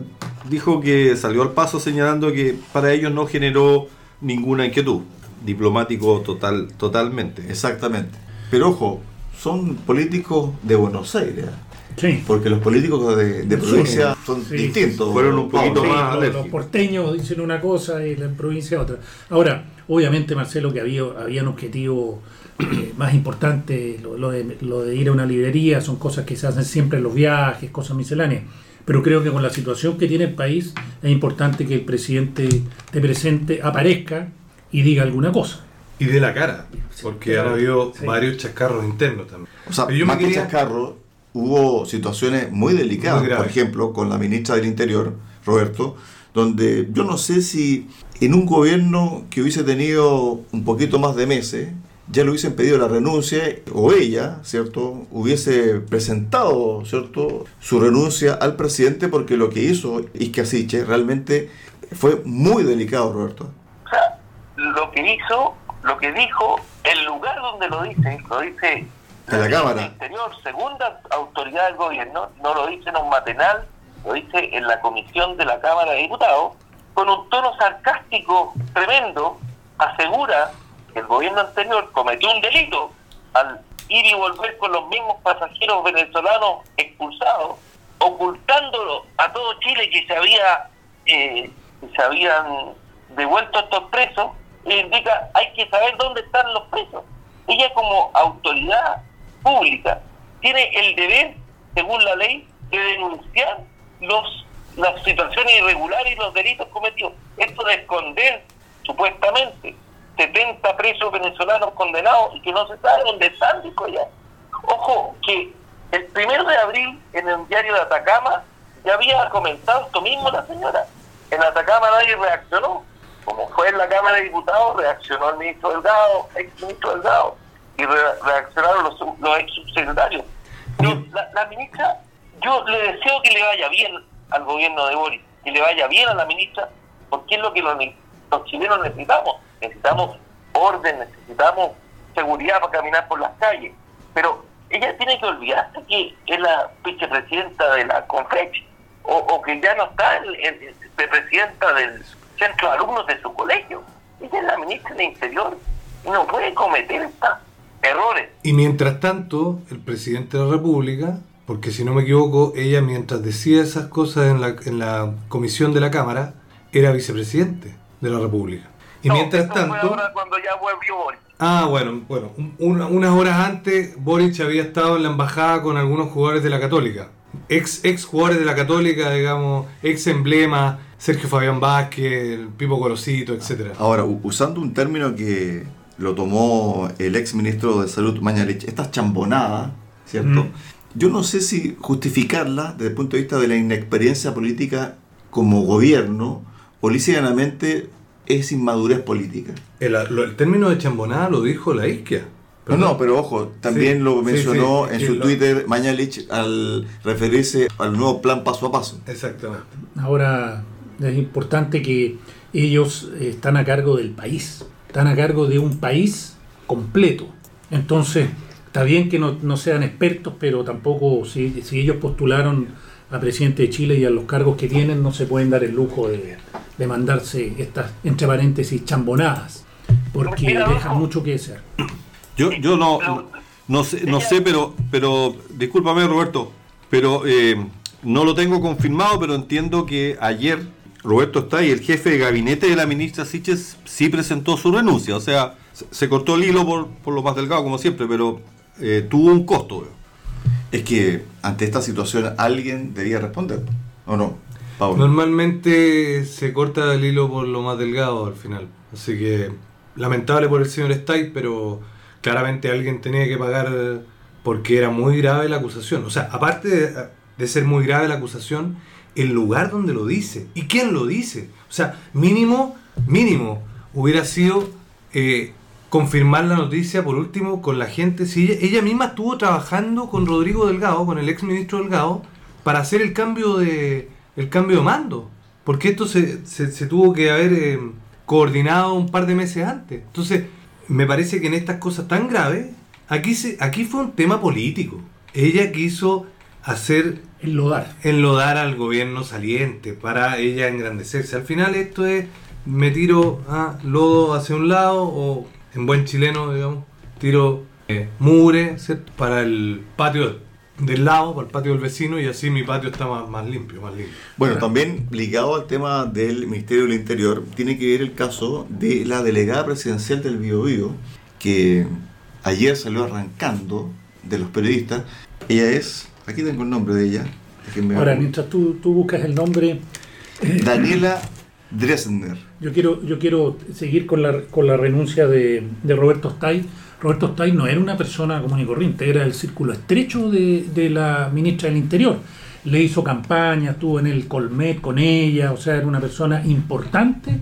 Speaker 4: dijo que salió al paso señalando que para ellos no generó ninguna inquietud. Diplomático total, totalmente.
Speaker 1: Exactamente. Pero ojo, son políticos de Buenos Aires.
Speaker 3: Sí.
Speaker 1: Porque los políticos de, de
Speaker 3: Sí.
Speaker 1: provincia son
Speaker 3: Sí.
Speaker 1: distintos.
Speaker 4: Fueron un poquito más
Speaker 3: los, los porteños dicen una cosa y la provincia otra. Ahora, obviamente, Marcelo, que había, había un objetivo eh, más importante, lo, lo de, lo de ir a una librería, son cosas que se hacen siempre en los viajes, cosas misceláneas. Pero creo que con la situación que tiene el país es importante que el presidente de presente aparezca y diga alguna cosa.
Speaker 2: Y de la cara, porque
Speaker 3: claro.
Speaker 2: han habido
Speaker 3: Sí.
Speaker 2: varios chascarros internos también.
Speaker 1: O sea,
Speaker 2: Pero yo me
Speaker 1: más que
Speaker 2: quería-
Speaker 1: chascarro, hubo situaciones muy delicadas,
Speaker 2: Muy
Speaker 1: por ejemplo, con la ministra del Interior, Roberto, donde yo no sé si en un gobierno que hubiese tenido un poquito más de meses, ya le hubiesen pedido la renuncia, o ella, ¿cierto?, hubiese presentado, ¿cierto?, su renuncia al presidente, porque lo que hizo Iscasiche realmente fue muy delicado, Roberto.
Speaker 5: O sea, lo que hizo, lo que dijo, el lugar donde lo dice, lo dice
Speaker 1: En la Cámara.
Speaker 5: Interior, segunda autoridad del gobierno, no lo dice en un matinal, lo dice en la comisión de la Cámara de Diputados, con un tono sarcástico tremendo, asegura el gobierno anterior cometió un delito al ir y volver con los mismos pasajeros venezolanos expulsados, ocultándolo a todo Chile que se había eh, se habían devuelto estos presos, indica hay que saber dónde están los presos. Ella como autoridad pública tiene el deber, según la ley, de denunciar los las situaciones irregulares y los delitos cometidos. Esto de esconder, supuestamente, 70 presos venezolanos condenados y que no se sabe dónde están, dijo ella. Ojo, que el primero de abril en el diario de Atacama ya había comentado esto mismo la señora. En Atacama nadie reaccionó. Como fue en la Cámara de Diputados, reaccionó el ministro Delgado, ex ministro Delgado, y re- reaccionaron los, los ex subsecretarios. La, la ministra yo le deseo que le vaya bien al gobierno de Boris, que le vaya bien a la ministra, porque es lo que los, los chilenos necesitamos. Necesitamos orden, necesitamos seguridad para caminar por las calles. Pero ella tiene que olvidarse que es la vicepresidenta de la CONFECH o, que ya no está el, el- el presidenta del centro de alumnos de su colegio. Ella es la ministra del Interior y no puede cometer estos errores.
Speaker 2: Y mientras tanto, el presidente de la República, porque si no me equivoco, ella mientras decía esas cosas en la, en la comisión de la Cámara, era vicepresidente de la República. Y
Speaker 5: No,
Speaker 2: mientras
Speaker 5: fue
Speaker 2: tanto...
Speaker 5: ahora cuando ya volvió Boris.
Speaker 2: Ah, bueno, bueno. un- una- unas horas antes, Boric había estado en la embajada con algunos jugadores de la Católica. Ex, ex jugadores de la Católica, digamos, ex emblema, Sergio Fabián Vázquez, el Pipo Colosito, etcétera.
Speaker 1: Ahora, usando un término que lo tomó el ex ministro de Salud Mañalich, esta chambonada, ¿cierto?
Speaker 2: Mm.
Speaker 1: Yo no sé si justificarla desde el punto de vista de la inexperiencia política como gobierno o lisa y llanamente es inmadurez política.
Speaker 2: El, término de chambonada lo dijo la isquia.
Speaker 1: No, no, pero ojo, también
Speaker 2: Sí,
Speaker 1: lo mencionó
Speaker 2: sí,
Speaker 1: en
Speaker 2: sí,
Speaker 1: su
Speaker 2: lo-
Speaker 1: Twitter Mañalich al referirse al nuevo plan paso a paso.
Speaker 2: Exactamente.
Speaker 3: Ahora es importante que ellos están a cargo del país, están a cargo de un país completo. Entonces, está bien que no, no sean expertos, pero tampoco, si, si ellos postularon a presidente de Chile y a los cargos que tienen, no se pueden dar el lujo de, de mandarse estas, entre paréntesis, chambonadas, porque dejan mucho que desear.
Speaker 4: Yo, yo no, no, no sé, no sé, pero, pero discúlpame Roberto, pero eh, no lo tengo confirmado, pero entiendo que ayer Roberto está y el jefe de gabinete de la ministra Siches sí presentó su renuncia, o sea, se, se cortó el hilo por, por lo más delgado como siempre, pero eh, tuvo un costo.
Speaker 1: Es que ante esta situación alguien debía responder, ¿o no?
Speaker 2: Normalmente se corta el hilo por lo más delgado al final. Así que lamentable por el señor Stay, pero claramente alguien tenía que pagar porque era muy grave la acusación. O sea, aparte de, de ser muy grave la acusación, el lugar donde lo dice y quién lo dice. O sea, mínimo, mínimo, hubiera sido eh, confirmar la noticia por último con la gente. Si ella, ella misma estuvo trabajando con Rodrigo Delgado, con el ex ministro Delgado, para hacer el cambio de el cambio de mando. Porque esto se, se- se tuvo que haber eh, coordinado un par de meses antes. Entonces, me parece que en estas cosas tan graves, aquí, se, aquí fue un tema político. Ella quiso hacer
Speaker 3: Enlodar.
Speaker 2: enlodar al gobierno saliente para ella engrandecerse. Al final esto es, me tiro a lodo hacia un lado o en buen chileno, digamos, tiro eh, mugre ¿cierto? para el patio del lado, para el patio del vecino y así mi patio está más, más limpio, más limpio.
Speaker 1: Bueno, también ligado al tema del Ministerio del Interior, tiene que ver el caso de la delegada presidencial del Bio Bio, que ayer salió arrancando de los periodistas. Ella es, aquí tengo el nombre de ella,
Speaker 3: Ahora, mientras tú, tú buscas el nombre,
Speaker 1: Daniela Dresner.
Speaker 3: Yo quiero, yo quiero seguir con la, con la renuncia de, de Roberto Stay. Roberto Stay no era una persona común y corriente, era el círculo estrecho de, de la ministra del Interior. Le hizo campaña, estuvo en el Colmet con ella, o sea, era una persona importante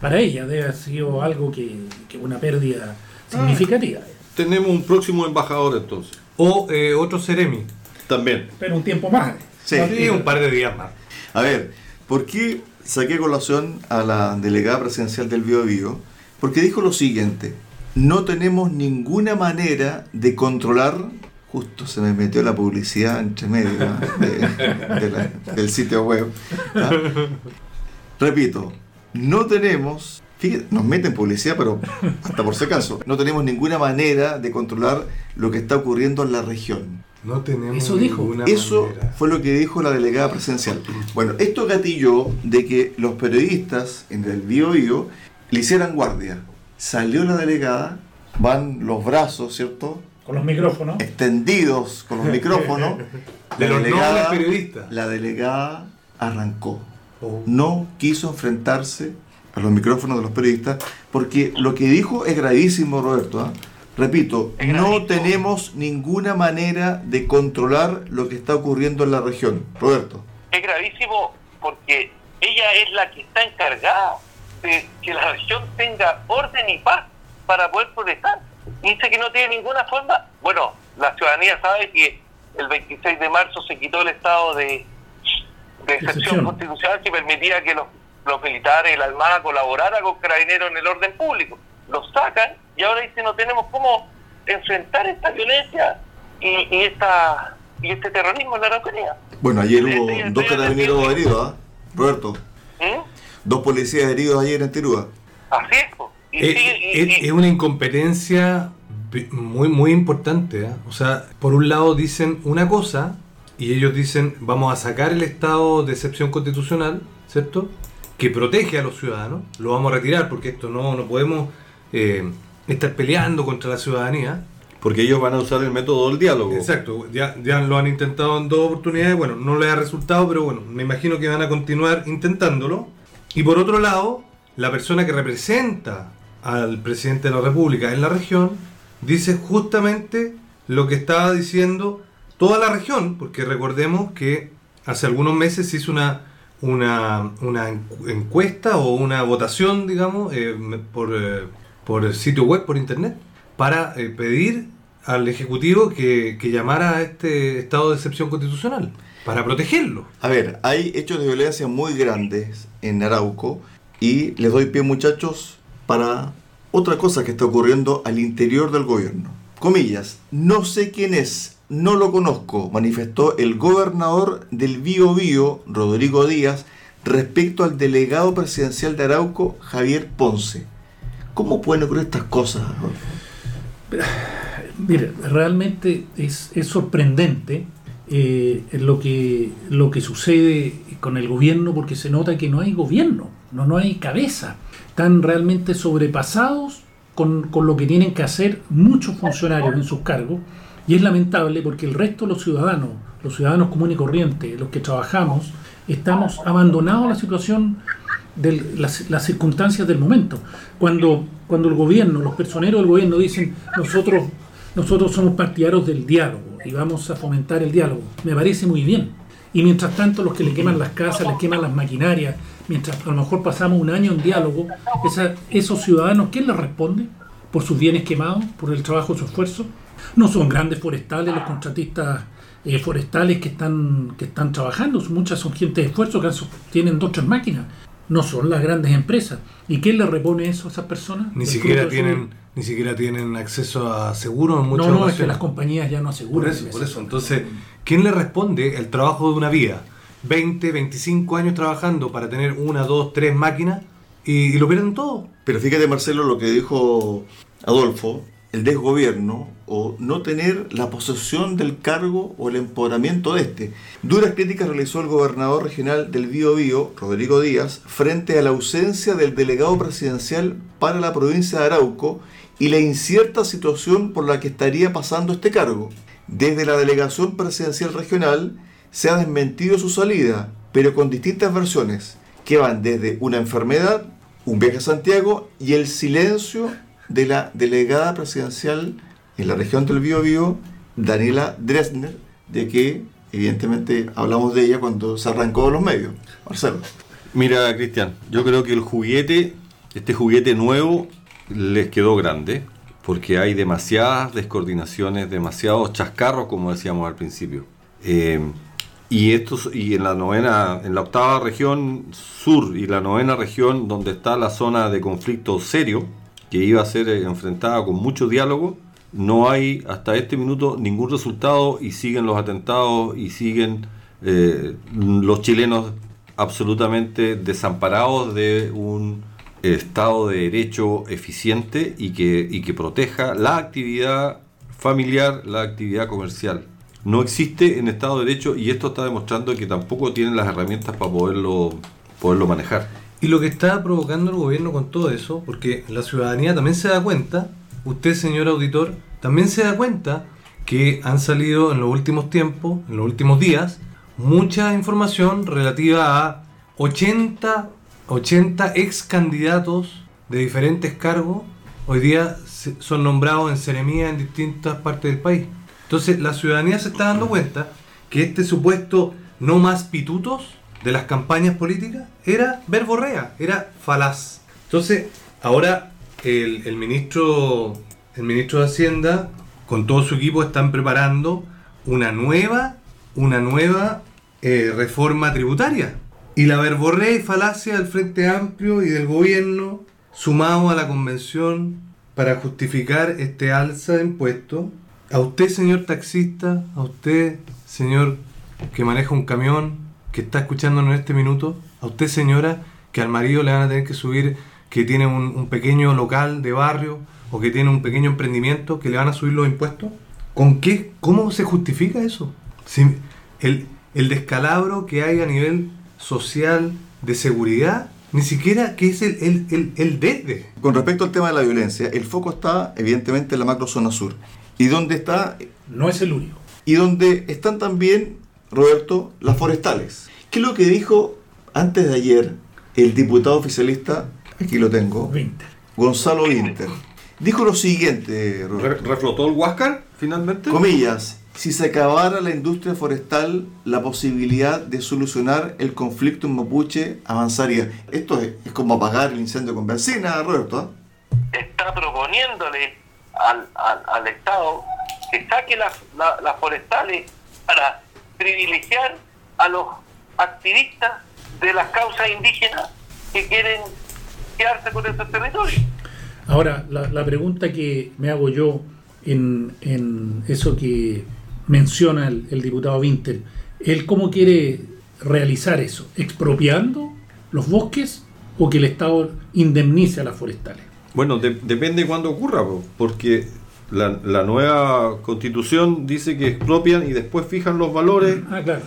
Speaker 3: para ella. Debe haber sido algo que, que una pérdida significativa.
Speaker 4: Tenemos un próximo embajador entonces.
Speaker 2: O eh, otro Ceremi.
Speaker 4: También.
Speaker 3: Pero un tiempo más.
Speaker 1: Sí.
Speaker 2: Sí, un par de días más.
Speaker 1: A ver, ¿por qué saqué colación a la delegada presidencial del Bio Bio? Porque dijo lo siguiente, no tenemos ninguna manera de controlar, justo se me metió la publicidad entre medio del sitio web. ¿ah? Repito, no tenemos, fíjate, nos meten publicidad, pero hasta por si acaso, no tenemos ninguna manera de controlar lo que está ocurriendo en la región.
Speaker 2: No tenemos
Speaker 3: Eso dijo.
Speaker 1: Eso
Speaker 2: manera.
Speaker 1: fue lo que dijo la delegada presidencial. Bueno, esto gatilló de que los periodistas en el Bio Bio le hicieran guardia. Salió la delegada, van los brazos, ¿cierto?
Speaker 3: Con los micrófonos.
Speaker 1: Extendidos con los micrófonos. (laughs)
Speaker 2: De los nobles periodistas.
Speaker 1: La delegada arrancó.
Speaker 2: Oh.
Speaker 1: No quiso enfrentarse a los micrófonos de los periodistas porque lo que dijo es gravísimo, Roberto. ¿ah? Repito, no tenemos ninguna manera de controlar lo que está ocurriendo en la región. Roberto.
Speaker 5: es gravísimo porque ella es la que está encargada de que la región tenga orden y paz para poder protestar. Dice que no tiene ninguna forma. Bueno, la ciudadanía sabe que el 26 de marzo se quitó el estado de, de excepción
Speaker 3: Excepción.
Speaker 5: constitucional que permitía que los, los militares y la Armada colaboraran con carabineros en el orden público. Los sacan y ahora dicen no tenemos cómo enfrentar esta violencia y, y esta y este terrorismo en la Araucanía.
Speaker 1: Bueno, ayer
Speaker 5: Sí,
Speaker 1: hubo dos carabineros heridos, ¿ah? Roberto.
Speaker 5: ¿Mm?
Speaker 1: Dos policías heridos ayer en Tirúa.
Speaker 5: Así es. Y
Speaker 2: Es,
Speaker 5: sigue- y-
Speaker 2: es-
Speaker 5: y-
Speaker 2: es una incompetencia muy, muy importante. ¿eh? O sea, por un lado dicen una cosa y ellos dicen vamos a sacar el estado de excepción constitucional, ¿cierto? Que protege a los ciudadanos. Lo vamos a retirar porque esto no, no podemos eh, estar peleando contra la ciudadanía.
Speaker 4: Porque ellos van a usar el método del diálogo.
Speaker 2: Exacto, ya, ya lo han intentado en dos oportunidades, bueno, no les ha resultado, pero bueno, me imagino que van a continuar intentándolo. Y por otro lado, la persona que representa al presidente de la República en la región dice justamente lo que estaba diciendo toda la región, porque recordemos que hace algunos meses se hizo una, una, una encu- encuesta o una votación, digamos, eh, por, eh, por el sitio web, por internet, para eh, pedir al Ejecutivo que, que llamara a este estado de excepción constitucional, para protegerlo.
Speaker 1: A ver, hay hechos de violencia muy grandes en Arauco y les doy pie muchachos para otra cosa que está ocurriendo al interior del gobierno. Comillas, no sé quién es, no lo conozco, manifestó el gobernador del Bío Bío, Rodrigo Díaz, respecto al delegado presidencial de Arauco, Javier Ponce. ¿Cómo pueden ocurrir estas cosas?
Speaker 3: Mire, realmente es, es sorprendente eh, lo, que, lo que sucede con el gobierno porque se nota que no hay gobierno, no, no hay cabeza. Están realmente sobrepasados con, con lo que tienen que hacer muchos funcionarios en sus cargos y es lamentable porque el resto de los ciudadanos, los ciudadanos comunes y corrientes, los que trabajamos, estamos abandonados a la situación de las, circunstancias del momento. Cuando, cuando el gobierno, los personeros del gobierno dicen nosotros, nosotros somos partidarios del diálogo y vamos a fomentar el diálogo, me parece muy bien. Y mientras tanto los que le queman las casas, les queman las maquinarias, mientras a lo mejor pasamos un año en diálogo, esos ciudadanos, ¿quién les responde? ¿Por sus bienes quemados? ¿Por el trabajo, su esfuerzo? No son grandes forestales los contratistas eh, forestales que están, que están trabajando, muchas son gente de esfuerzo que tienen dos o tres máquinas, no son las grandes empresas. ¿Y quién le repone eso a esas personas?
Speaker 2: Ni siquiera tienen, ni siquiera tienen acceso a seguro en muchas
Speaker 3: No, no, es que las compañías ya no
Speaker 2: Por
Speaker 3: aseguran.
Speaker 2: eso, por eso. Entonces, ¿quién le responde el trabajo de una vía? 20, 25 años trabajando para tener una, dos, tres máquinas y, y lo pierden todo.
Speaker 1: Pero fíjate, Marcelo, lo que dijo Adolfo, el desgobierno o no tener la posesión del cargo o el empoderamiento de este. Duras críticas realizó el gobernador regional del Bío Bío, Rodrigo Díaz, frente a la ausencia del delegado presidencial para la provincia de Arauco y la incierta situación por la que estaría pasando este cargo. Desde la delegación presidencial regional se ha desmentido su salida, pero con distintas versiones, que van desde una enfermedad, un viaje a Santiago y el silencio de la delegada presidencial en la región del Biobío, Daniela Dresner, de que evidentemente hablamos de ella cuando se arrancó de los medios. Marcelo.
Speaker 4: Mira, Cristian, yo creo que el juguete, este juguete nuevo, les quedó grande, porque hay demasiadas descoordinaciones, demasiados chascarros, como decíamos al principio. Eh, y estos, y en la novena, en la octava región sur y la novena región, donde está la zona de conflicto serio, que iba a ser eh, enfrentada con mucho diálogo, no hay hasta este minuto ningún resultado y siguen los atentados y siguen eh, los chilenos absolutamente desamparados de un Estado de Derecho eficiente y que, y que proteja la actividad familiar, la actividad comercial. No existe en Estado de Derecho y esto está demostrando que tampoco tienen las herramientas para poderlo, poderlo manejar.
Speaker 2: Y lo que está provocando el gobierno con todo eso, porque la ciudadanía también se da cuenta, usted señor auditor, también se da cuenta que han salido en los últimos tiempos, en los últimos días, mucha información relativa a 80, 80 ex candidatos de diferentes cargos, hoy día son nombrados en seremía en distintas partes del país. Entonces la ciudadanía se está dando cuenta que este supuesto no más pitutos de las campañas políticas era verborrea, era falaz. Entonces, ahora el, el ministro, el ministro de Hacienda, con todo su equipo, están preparando una nueva, una nueva eh, reforma tributaria. Y la verborrea y falacia del Frente Amplio y del gobierno, sumado a la convención para justificar este alza de impuestos, a usted, señor taxista, a usted, señor que maneja un camión, que está escuchándonos en este minuto, a usted, señora, que al marido le van a tener que subir, que tiene un, un pequeño local de barrio o que tiene un pequeño emprendimiento, que le van a subir los impuestos. ¿Con qué? ¿Cómo se justifica eso? Si el, el descalabro que hay a nivel social, de seguridad, ni siquiera que es el, el, el, el desde.
Speaker 1: Con respecto al tema de la violencia, el foco está evidentemente en la macrozona sur. Y donde está,
Speaker 3: No es el único.
Speaker 1: y donde están también, Roberto, las forestales. ¿Qué es lo que dijo antes de ayer el diputado oficialista? Aquí lo tengo.
Speaker 3: Winter.
Speaker 1: Gonzalo Inter. Dijo lo siguiente,
Speaker 4: Re-
Speaker 1: Roberto.
Speaker 4: ¿Reflotó el Huáscar finalmente?
Speaker 1: Comillas, si se acabara la industria forestal, la posibilidad de solucionar el conflicto en Mapuche avanzaría. Esto es, es como apagar el incendio con benzina, Roberto. ¿ah?
Speaker 5: está proponiéndole al, al, al Estado que saque las, la- las forestales para privilegiar a los activistas de las causas indígenas que quieren quedarse con esos territorios.
Speaker 3: Ahora, la, la pregunta que me hago yo en, en eso que menciona el, el diputado Winter, ¿él cómo quiere realizar eso? ¿Expropiando los bosques o que el Estado indemnice a las forestales?
Speaker 4: Bueno, de- depende de cuándo ocurra, po, porque la, la nueva constitución dice que expropian y después fijan los valores.
Speaker 3: Ah, claro.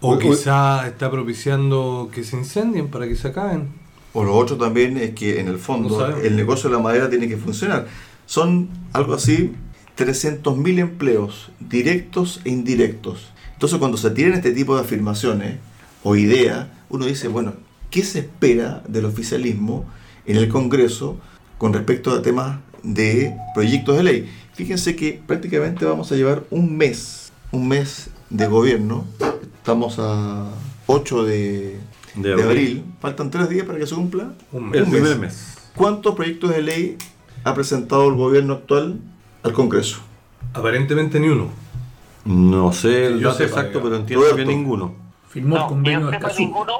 Speaker 2: O
Speaker 4: uy.
Speaker 2: quizá está propiciando que se incendien para que se acaben.
Speaker 1: O lo otro también es que en el fondo el negocio de la madera tiene que funcionar. Son algo así 300.000 empleos directos e indirectos. Entonces cuando se tienen este tipo de afirmaciones o ideas, uno dice, bueno, ¿qué se espera del oficialismo en el Congreso con respecto a temas de proyectos de ley? Fíjense que prácticamente vamos a llevar un mes, un mes de gobierno. Estamos a 8 de,
Speaker 4: De
Speaker 1: de
Speaker 4: abril.
Speaker 1: abril. Faltan tres días para que se cumpla.
Speaker 2: Un
Speaker 4: El
Speaker 1: Un
Speaker 4: primer
Speaker 1: mes.
Speaker 4: mes.
Speaker 1: ¿Cuántos proyectos de ley ha presentado el gobierno actual al Congreso?
Speaker 2: Aparentemente ni uno.
Speaker 4: No sé el
Speaker 2: Que yo
Speaker 4: dato exacto, pero entiendo que
Speaker 1: Roberto.
Speaker 4: ninguno.
Speaker 3: Firmó el
Speaker 5: No, que
Speaker 3: convenio de Escazú.
Speaker 5: ninguno,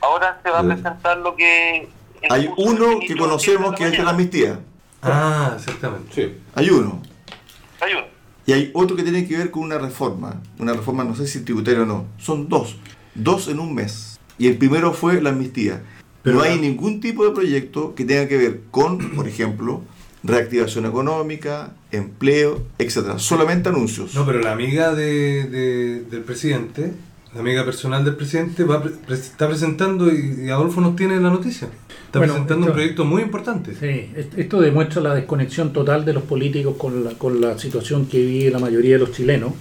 Speaker 5: ahora se va a
Speaker 4: Sí.
Speaker 5: presentar lo que... el
Speaker 1: Hay uno que conocemos que es el de la amnistía.
Speaker 2: Ah, exactamente.
Speaker 1: Hay uno.
Speaker 5: Hay uno.
Speaker 1: Y hay otro que tiene que ver con una reforma. Una reforma, no sé si tributaria o no. Son dos. Dos en un mes. Y el primero fue la amnistía.
Speaker 2: Pero
Speaker 1: no hay ningún tipo de proyecto que tenga que ver con, por ejemplo, reactivación económica, empleo, etcétera. Solamente anuncios.
Speaker 2: No, pero la amiga de, de- del presidente, la amiga personal del presidente, va, a pre- pre- está presentando y, y Adolfo nos tiene la noticia. Está
Speaker 3: Bueno,
Speaker 2: presentando
Speaker 3: esto-
Speaker 2: un proyecto muy importante.
Speaker 3: Sí, est- esto demuestra la desconexión total de los políticos con la, con la situación que vive la mayoría de los chilenos.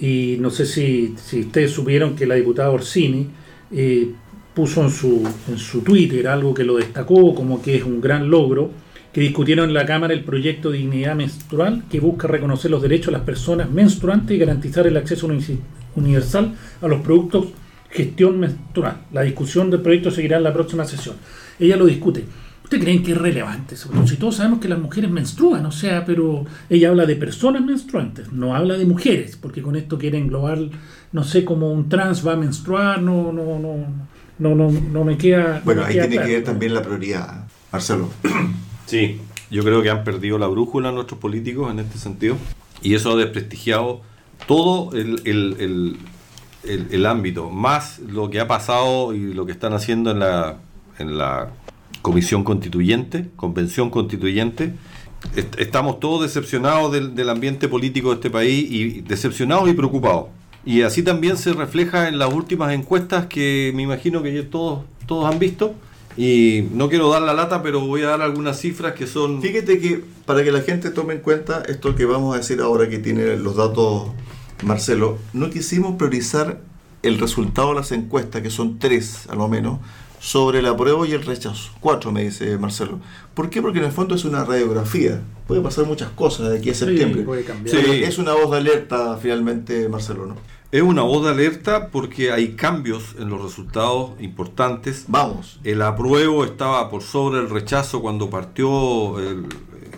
Speaker 3: Y no sé si, si ustedes supieron que la diputada Orsini eh, puso en su, en su Twitter algo que lo destacó como que es un gran logro, que discutieron en la Cámara el proyecto de dignidad menstrual que busca reconocer los derechos de las personas menstruantes y garantizar el acceso uni- universal a los productos gestión menstrual. La discusión del proyecto seguirá en la próxima sesión. Ella lo discute. ¿Ustedes creen que es relevante si todos sabemos que las mujeres menstruan, o sea, pero ella habla de personas menstruantes, no habla de mujeres, porque con esto quiere englobar, no sé, como un trans va a menstruar, no, no, no, no, no, no me queda. no
Speaker 1: Bueno,
Speaker 3: me
Speaker 1: ahí
Speaker 3: queda
Speaker 1: tiene
Speaker 3: claro.
Speaker 1: que ver también la prioridad, Marcelo.
Speaker 4: Sí, yo creo que han perdido la brújula nuestros políticos en este sentido y eso ha desprestigiado todo el, el- el- el- ámbito, más lo que ha pasado y lo que están haciendo en la, en la comisión constituyente, convención constituyente. Est- Estamos todos decepcionados del, del ambiente político de este país y decepcionados y preocupados. Y así también se refleja en las últimas encuestas que me imagino que todos, todos han visto. Y no quiero dar la lata, pero voy a dar algunas cifras que son...
Speaker 1: Fíjate que para que la gente tome en cuenta esto que vamos a decir ahora que tiene los datos Marcelo, no quisimos priorizar el resultado de las encuestas, que son tres a lo menos, sobre el apruebo y el rechazo. Cuatro, me dice Marcelo. ¿Por qué? Porque en el fondo es una radiografía. Puede pasar muchas cosas de aquí a
Speaker 3: Sí,
Speaker 1: septiembre.
Speaker 3: puede cambiar.
Speaker 4: Sí.
Speaker 1: Es una voz de alerta finalmente, Marcelo, ¿no?
Speaker 4: Es una voz de alerta porque hay cambios en los resultados importantes.
Speaker 1: Vamos.
Speaker 4: El apruebo estaba por sobre el rechazo cuando partió el,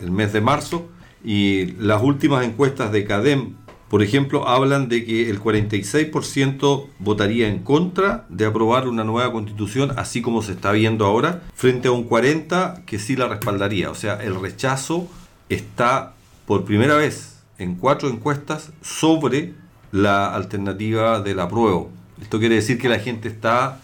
Speaker 4: el mes de marzo y las últimas encuestas de CADEM por ejemplo, hablan de que el 46% votaría en contra de aprobar una nueva constitución, así como se está viendo ahora, frente a un 40% que sí la respaldaría. O sea, el rechazo está por primera vez en cuatro encuestas sobre la alternativa del apruebo. Esto quiere decir que la gente está,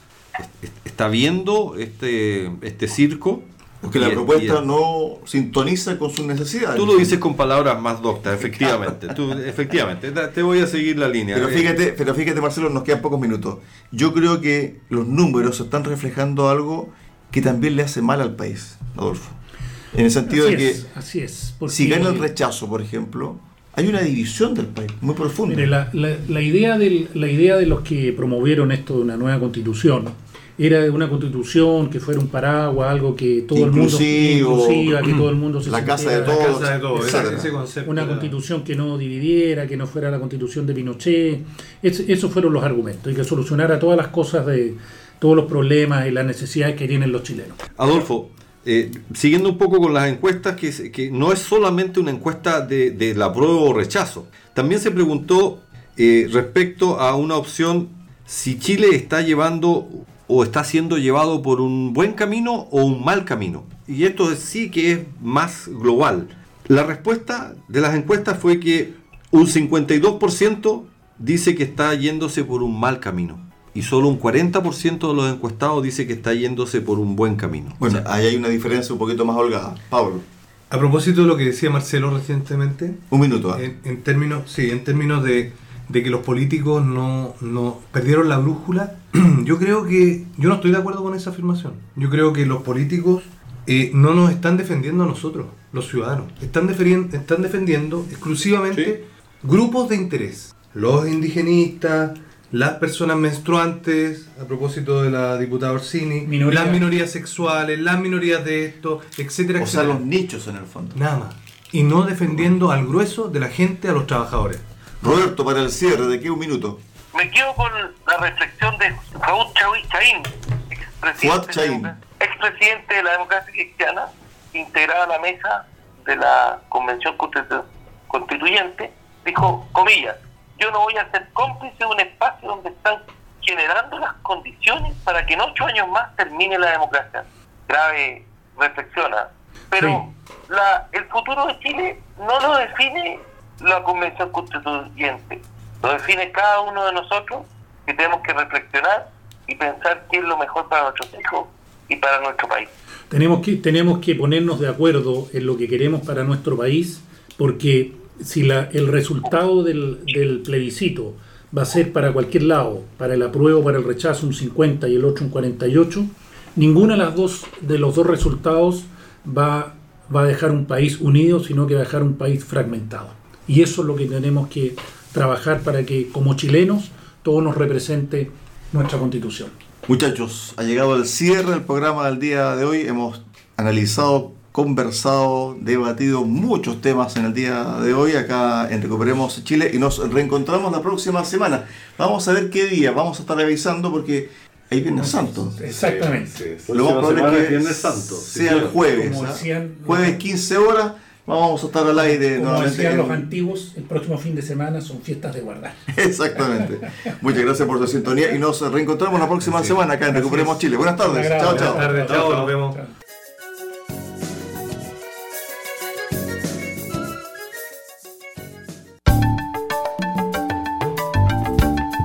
Speaker 4: está viendo este, este circo
Speaker 1: porque la propuesta no sintoniza con sus necesidades.
Speaker 4: Tú lo dices con palabras más doctas, efectivamente. Tú, efectivamente, te voy a seguir la línea.
Speaker 1: Pero fíjate, pero fíjate, Marcelo, nos quedan pocos minutos. Yo creo que los números están reflejando algo que también le hace mal al país, Adolfo. En el sentido de que
Speaker 3: así es,
Speaker 1: si gana el rechazo, por ejemplo, hay una división del país muy profunda.
Speaker 3: Mire, la, la, idea del, la idea de los que promovieron esto de una nueva constitución era una constitución que fuera un paraguas, algo que todo el mundo
Speaker 1: inclusiva,
Speaker 3: que todo el mundo se
Speaker 1: la casa de todos,
Speaker 2: la casa de todos
Speaker 3: una constitución que no dividiera, que no fuera la constitución de Pinochet, esos fueron los argumentos y que solucionara todas las cosas de todos los problemas y las necesidades que tienen los chilenos.
Speaker 4: Adolfo, eh, siguiendo un poco con las encuestas, que, no es solamente una encuesta de, de la prueba o rechazo, también se preguntó eh, respecto a una opción si Chile está llevando o está siendo llevado por un buen camino o un mal camino. Y esto sí que es más global. La respuesta de las encuestas fue que un 52% dice que está yéndose por un mal camino. Y solo un 40% de los encuestados dice que está yéndose por un buen camino.
Speaker 1: Bueno, ahí hay una diferencia un poquito más holgada. Pablo.
Speaker 2: A propósito de lo que decía Marcelo recientemente.
Speaker 1: Un minuto.
Speaker 2: Ah. En, términos, sí, en términos de, de que los políticos no, no perdieron la brújula (clears throat) yo creo que yo no estoy de acuerdo con esa afirmación. Yo creo que los políticos eh, no nos están defendiendo a nosotros, los ciudadanos. Están, están defendiendo exclusivamente grupos de interés. Los indigenistas, las personas menstruantes, a propósito de la diputada Orsini, las minorías sexuales, las minorías de esto, etcétera,
Speaker 1: o sea, los nichos en el fondo.
Speaker 2: Nada más. Y no defendiendo al grueso de la gente, a los trabajadores.
Speaker 1: Roberto, para el cierre, ¿de qué un minuto?
Speaker 5: Me quedo con la reflexión de Raúl Chaín, expresidente de la democracia cristiana, integrada a la mesa de la Convención Constituyente, dijo, comillas, yo no voy a ser cómplice de un espacio donde están generando las condiciones para que en ocho años más termine la democracia. Grave reflexiona. Pero la, el futuro de Chile no lo define la Convención Constituyente lo define cada uno de nosotros que tenemos que reflexionar y pensar qué es lo mejor para nuestros hijos y para nuestro país.
Speaker 3: Tenemos que, tenemos que ponernos de acuerdo en lo que queremos para nuestro país, porque si la, el resultado del, plebiscito va a ser para cualquier lado, para el apruebo, para el rechazo un 50 y el otro un 48, ninguna de las dos de los dos resultados va, va a dejar un país unido, sino que va a dejar un país fragmentado. Y eso es lo que tenemos que trabajar para que como chilenos todo nos represente nuestra constitución.
Speaker 1: Muchachos, ha llegado el cierre del programa del día de hoy. Hemos analizado, conversado, debatido muchos temas en el día de hoy acá en Recuperemos Chile y nos reencontramos la próxima semana. Vamos a ver qué día, vamos a estar avisando porque hay Viernes Santo.
Speaker 3: Exactamente.
Speaker 1: Lo más probable es que Viernes Santo. sea el jueves. ¿ah? Jueves 15 horas Vamos a estar al aire
Speaker 3: Como decían los antiguos, el próximo fin de semana son fiestas de guardar. (laughs)
Speaker 1: Exactamente. Muchas gracias por su sintonía y nos reencontramos la próxima semana acá en Recuperemos Chile. Buenas tardes. Chao, chao.
Speaker 2: Buenas tardes. Chao, nos vemos.